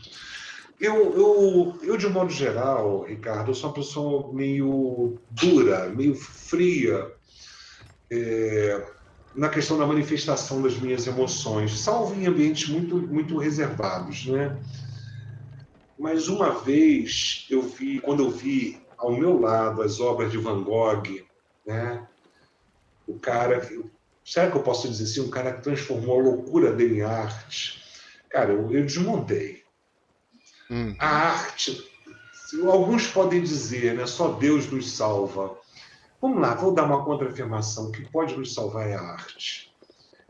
Eu, eu, eu, de modo geral, Ricardo, sou uma pessoa meio dura, meio fria é, na questão da manifestação das minhas emoções, salvo em ambientes muito, muito reservados, né? Mas uma vez eu vi, quando eu vi ao meu lado as obras de Van Gogh, né? O cara, será que eu posso dizer assim, um cara que transformou a loucura dele em arte? Cara, eu, eu desmontei. Hum. A arte, alguns podem dizer, né? Só Deus nos salva. Vamos lá, vou dar uma contraafirmação. O que pode nos salvar é a arte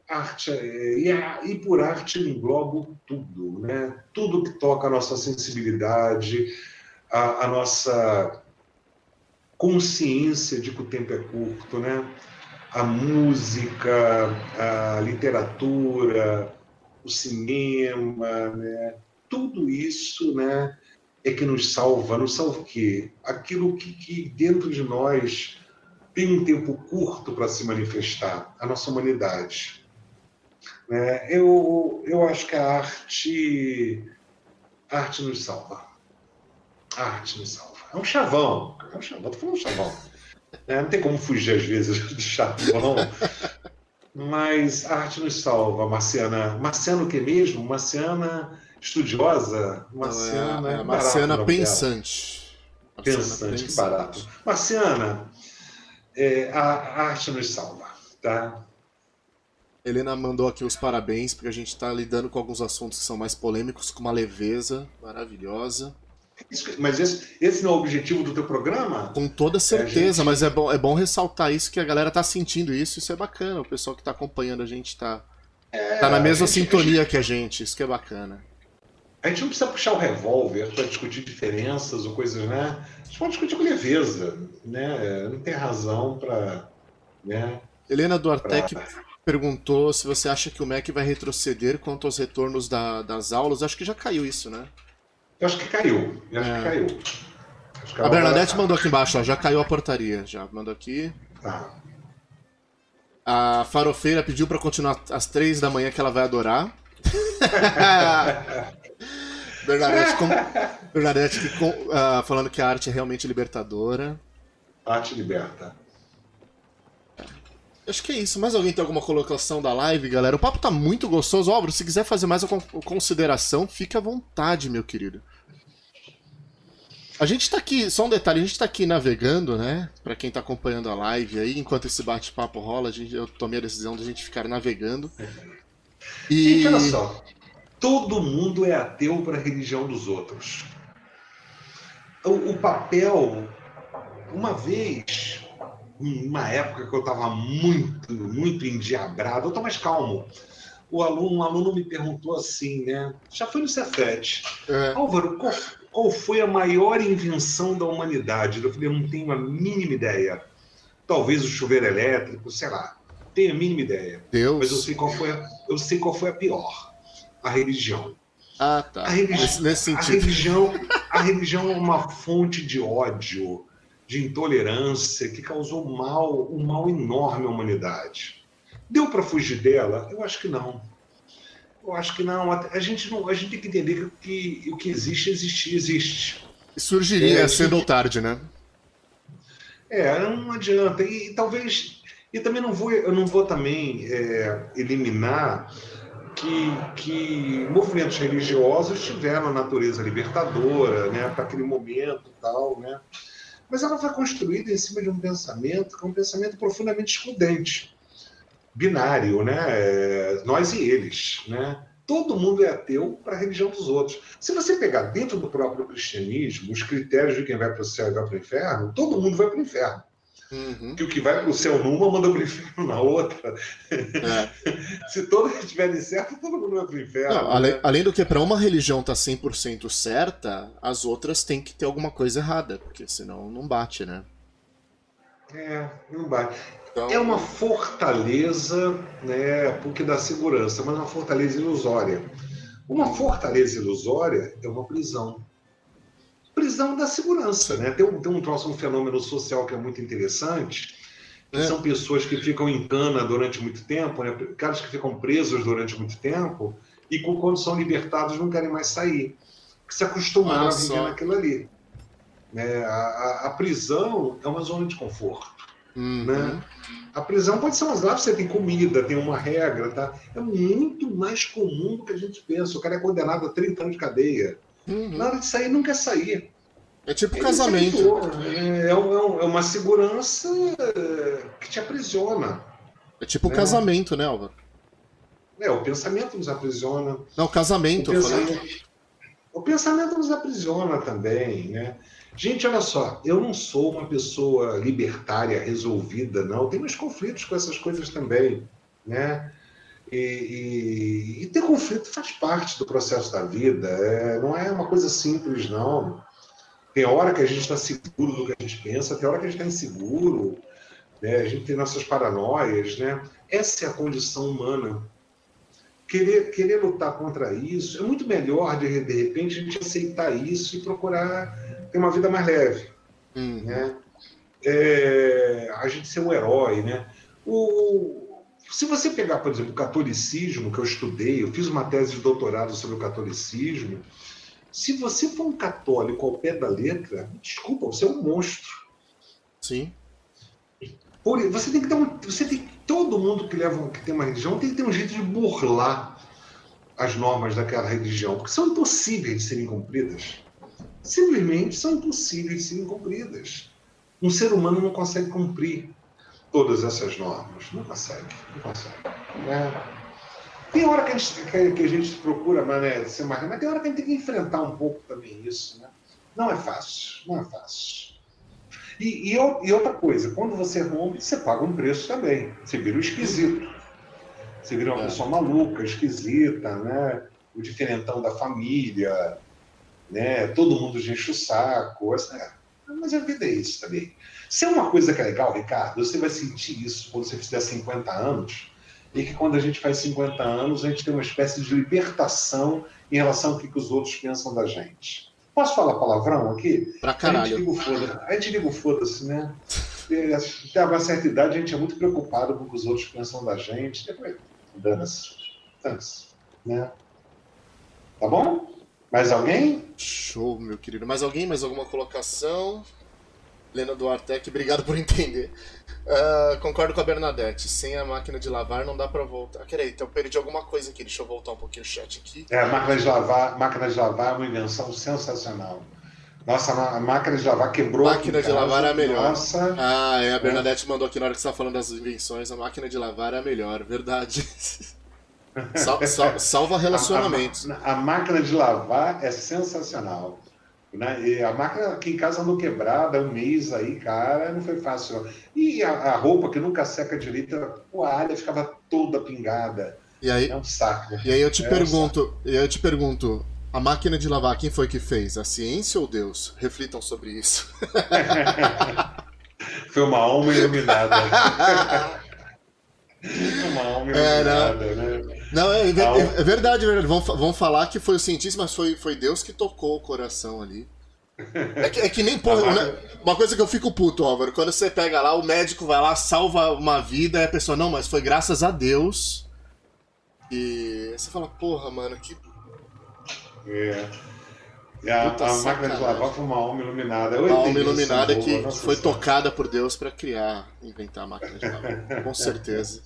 arte é, e, a, e, por arte eu englobo tudo, né? Tudo que toca a nossa sensibilidade, a, a, nossa consciência de que o tempo é curto, né? A música, a literatura, o cinema, né? Tudo isso, né? É que nos salva. Nos salva o quê? Aquilo que, que dentro de nós tem um tempo curto para se manifestar, a nossa humanidade é, eu, eu acho que a arte, a arte nos salva. A arte nos salva. É um chavão. É um chavão. Estou falando um chavão. É, não tem como fugir, às vezes, <laughs> do chavão. Mas a arte nos salva, Marciana. Marciana o que mesmo? Marciana estudiosa? Marciana, não, é, é Marciana pensante. Marciana pensante, pensante, que barato. Marciana, é, a, a arte nos salva, tá? Helena mandou aqui os parabéns, porque a gente está lidando com alguns assuntos que são mais polêmicos, com uma leveza maravilhosa. Mas esse, esse não é o objetivo do teu programa? Com toda certeza, é gente... mas é bom, é bom ressaltar isso, que a galera tá sentindo isso, isso é bacana. O pessoal que está acompanhando a gente tá, é, tá na mesma gente, sintonia a gente... que a gente, isso que é bacana. A gente não precisa puxar o revólver para discutir diferenças ou coisas, né? A gente pode discutir com leveza, né? Não tem razão para. Né? Helena Duartec pra perguntou se você acha que o MEC vai retroceder quanto aos retornos da, das aulas. Acho que já caiu isso, né? Eu acho que caiu. Eu acho é. que caiu. Que a Bernadette mandou aqui embaixo, ó, já caiu a portaria. Já mandou aqui. Tá. A farofeira pediu para continuar às três da manhã que ela vai adorar. <laughs> Bernadette, com... Bernadette que, com... uh, falando que a arte é realmente libertadora. Arte liberta. Acho que é isso. Mais alguém tem alguma colocação da live, galera? O papo tá muito gostoso. Óbvio, se quiser fazer mais uma consideração, fique à vontade, meu querido. A gente tá aqui, só um detalhe, a gente tá aqui navegando, né? Pra quem tá acompanhando a live aí, enquanto esse bate-papo rola, a gente, eu tomei a decisão de a gente ficar navegando. E... Gente, olha só. Todo mundo é ateu para a religião dos outros. O, o papel, uma vez, uma época que eu estava muito, muito endiabrado, eu estou mais calmo. O aluno, um aluno me perguntou assim, né? Já foi no Cefet. É. Álvaro, qual, qual, foi a maior invenção da humanidade? Eu falei, eu não tenho a mínima ideia. Talvez o chuveiro elétrico, sei lá. Tenho a mínima ideia. Deus. Mas eu sei qual foi a, eu sei qual foi a pior. A religião. Ah, tá. A, religi nesse, nesse sentido. a religião, <laughs> a religião é uma fonte de ódio de intolerância que causou mal, um mal enorme à humanidade. Deu para fugir dela? Eu acho que não. Eu acho que não. A gente não, a gente tem que entender que, que o que existe, existe, existe. Surgiria é, cedo ou tarde, né? É, não adianta. E, talvez e também não vou, eu não vou também é, eliminar que, que movimentos religiosos tiveram natureza libertadora, né, para aquele momento, tal, né? mas ela foi construída em cima de um pensamento que é um pensamento profundamente excludente, binário, né? É, nós e eles, né? Todo mundo é ateu para a religião dos outros. Se você pegar dentro do próprio cristianismo os critérios de quem vai para o céu e vai para o inferno, todo mundo vai para o inferno. Uhum. Que o que vai para o céu numa manda para o inferno na outra. É. <laughs> Se todos estiverem certo, todo mundo vai para o inferno. Não, além, além, do que, para uma religião estar tá 100% certa, as outras têm que ter alguma coisa errada, porque senão não bate, né? É, não bate. Então... É uma fortaleza, né, porque dá segurança, mas é uma fortaleza ilusória. Uma fortaleza ilusória é uma prisão prisão da segurança. Né? Tem, um, tem um troço, um fenômeno social que é muito interessante, que é. são pessoas que ficam em cana durante muito tempo, né? caras que ficam presos durante muito tempo e quando são libertados não querem mais sair, que se acostumaram a viver naquilo ali. Né? A, a, prisão é uma zona de conforto. Uhum. Né? A prisão pode ser umas lá você tem comida, tem uma regra, tá? É muito mais comum do que a gente pensa. O cara é condenado a 30 anos de cadeia. Uhum. Na hora de sair, quer sair. É tipo Ele casamento. É, é, é, uma segurança que te aprisiona. É tipo né? casamento, né, Álvaro? É, o pensamento nos aprisiona. Não, casamento, o pensamento, o pensamento nos aprisiona também, né? Gente, olha só, eu não sou uma pessoa libertária, resolvida, não. Tenho meus conflitos com essas coisas também, né? E, e, e ter conflito faz parte do processo da vida. É, não é uma coisa simples, não. Tem hora que a gente está seguro do que a gente pensa, tem hora que a gente está inseguro. Né? A gente tem nossas paranoias, né? Essa é a condição humana querer, querer lutar contra isso, é muito melhor, de, de repente, a gente aceitar isso e procurar ter uma vida mais leve. Uhum. Né? É, a gente ser um herói. Né? O, se você pegar, por exemplo, o catolicismo, que eu estudei, eu fiz uma tese de doutorado sobre o catolicismo. Se você for um católico ao pé da letra, desculpa, você é um monstro. Sim. Por, você tem que dar um, você tem todo mundo que leva que tem uma religião tem que ter um jeito de burlar as normas daquela religião, porque são impossíveis de serem cumpridas. Simplesmente são impossíveis de serem cumpridas. Um ser humano não consegue cumprir todas essas normas. Não consegue. Não consegue. É. Tem hora que a gente, que a gente procura mané, ser mais, mas tem hora que a gente tem que enfrentar um pouco também isso. Né? Não é fácil. Não é fácil. E, e, e, outra coisa, quando você rompe, você paga um preço também. Você vira o esquisito. Você vira uma é. pessoa maluca, esquisita, né? O diferentão da família, né? Todo mundo enche o saco. É. Mas a vida é isso também. Se é uma coisa que é legal, Ricardo, você vai sentir isso quando você fizer 50 anos, e que quando a gente faz 50 anos, a gente tem uma espécie de libertação em relação ao que, que os outros pensam da gente. Posso falar palavrão aqui? Pra caralho. A gente liga o foda-se, a gente liga o foda-se, né? Até uma certa idade a gente é muito preocupado com o que os outros pensam da gente. Depois. Dana-se. Né? Tá bom? Mais alguém? Show, meu querido. Mais alguém? Mais alguma colocação? Lena Duartec, obrigado por entender. Uh, concordo com a Bernadette. Sem a máquina de lavar não dá para voltar. Peraí, então eu perdi alguma coisa aqui. Deixa eu voltar um pouquinho o chat aqui. É, a máquina de lavar, máquina de lavar é uma invenção sensacional. Nossa, a máquina de lavar quebrou. Máquina de casa. lavar é a melhor. Nossa. Ah, é. A Bernadette é. mandou aqui na hora que você estava falando das invenções. A máquina de lavar é a melhor, verdade. <laughs> Sal, sal, salva relacionamentos. A, a, a, máquina de lavar é sensacional. Né? E a máquina aqui em casa andou quebrada um mês aí, cara, não foi fácil. Não. E a, a, roupa que nunca seca direito, a área ficava toda pingada. E aí, é um saco. E aí eu te é pergunto, um e aí eu te pergunto, a máquina de lavar, quem foi que fez? A ciência ou Deus? Reflitam sobre isso. <laughs> foi uma alma iluminada. <laughs> uma alma é, iluminada, é, né? Não, é, é, é, é verdade, é verdade. Vão, vão falar que foi o cientista, mas foi, foi Deus que tocou o coração ali. É que, é que nem porra. <laughs> Né? Uma coisa que eu fico puto, Álvaro, quando você pega lá, o médico vai lá, salva uma vida, e a pessoa, não, mas foi graças a Deus. E você fala, porra, mano, que. É. E a, a máquina de lavar foi uma alma iluminada. Uma alma iluminada que foi tocada por Deus para criar, inventar a máquina de lavar. Com certeza.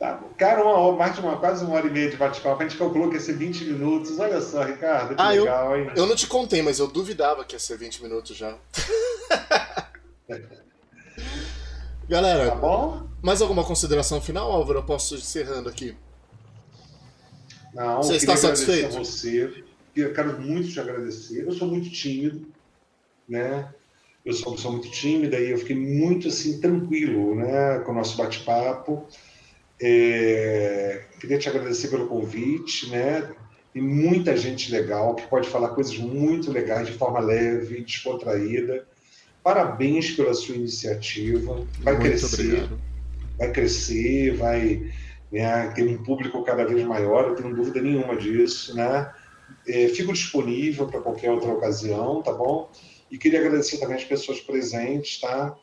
Tá, cara, uma, mais de uma, quase uma hora e meia de bate-papo. A gente calculou que ia ser 20 minutos. Olha só, Ricardo, que ah, legal, eu, hein? Eu não te contei, mas eu duvidava que ia ser 20 minutos já. <laughs> Galera, tá bom? mais alguma consideração final, Álvaro? Eu posso ir encerrando aqui. Não, você está satisfeito? A você. Eu quero muito te agradecer. Eu sou muito tímido, né? Eu sou uma pessoa muito tímida e eu fiquei muito assim tranquilo, né, com o nosso bate-papo. É, queria te agradecer pelo convite, né? Tem muita gente legal que pode falar coisas muito legais de forma leve, descontraída. Parabéns pela sua iniciativa. Vai muito crescer, obrigado. vai crescer, vai né, ter um público cada vez maior. Eu tenho dúvida nenhuma disso, né? É, fico disponível para qualquer outra ocasião, tá bom? E queria agradecer também as pessoas presentes, tá?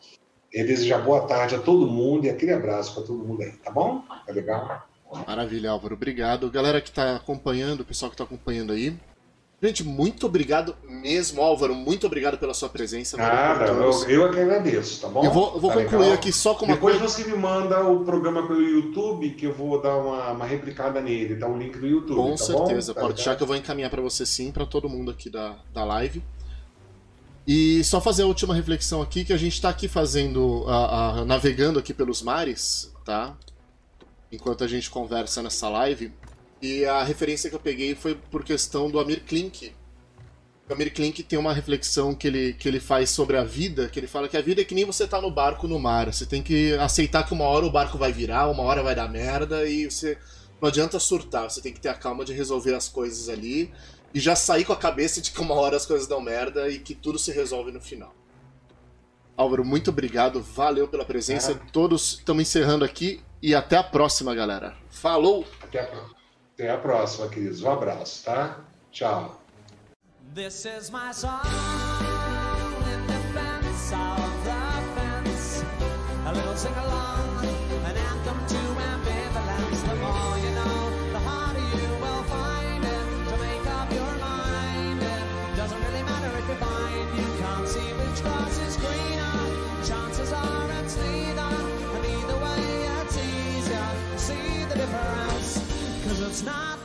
E desejar boa tarde a todo mundo e aquele abraço para todo mundo aí, tá bom? Tá legal? Maravilha, Álvaro. Obrigado. Galera que está acompanhando, o pessoal que está acompanhando aí. Gente, muito obrigado mesmo, Álvaro. Muito obrigado pela sua presença. Nada, eu, eu é que agradeço, tá bom? Eu vou, eu vou tá concluir legal? aqui só com uma Depois coisa. você me manda o programa pelo YouTube, que eu vou dar uma, uma replicada nele, dar um link no YouTube. Com tá certeza, bom? pode Tá deixar que eu vou encaminhar para você sim, para todo mundo aqui da, da live. E só fazer a última reflexão aqui, que a gente está aqui fazendo, a, a- navegando aqui pelos mares, tá? Enquanto a gente conversa nessa live. E a referência que eu peguei foi por questão do Amir Klink. O Amir Klink tem uma reflexão que ele, que ele faz sobre a vida, que ele fala que a vida é que nem você tá no barco no mar. Você tem que aceitar que uma hora o barco vai virar, uma hora vai dar merda, e você não adianta surtar, você tem que ter a calma de resolver as coisas ali e já sair com a cabeça de que uma hora as coisas dão merda e que tudo se resolve no final. Álvaro, muito obrigado, valeu pela presença. É. Todos estamos encerrando aqui e até a próxima, galera. Falou! Até a, até a próxima, queridos. Um abraço, tá? Tchau. Sing along, an anthem to it's not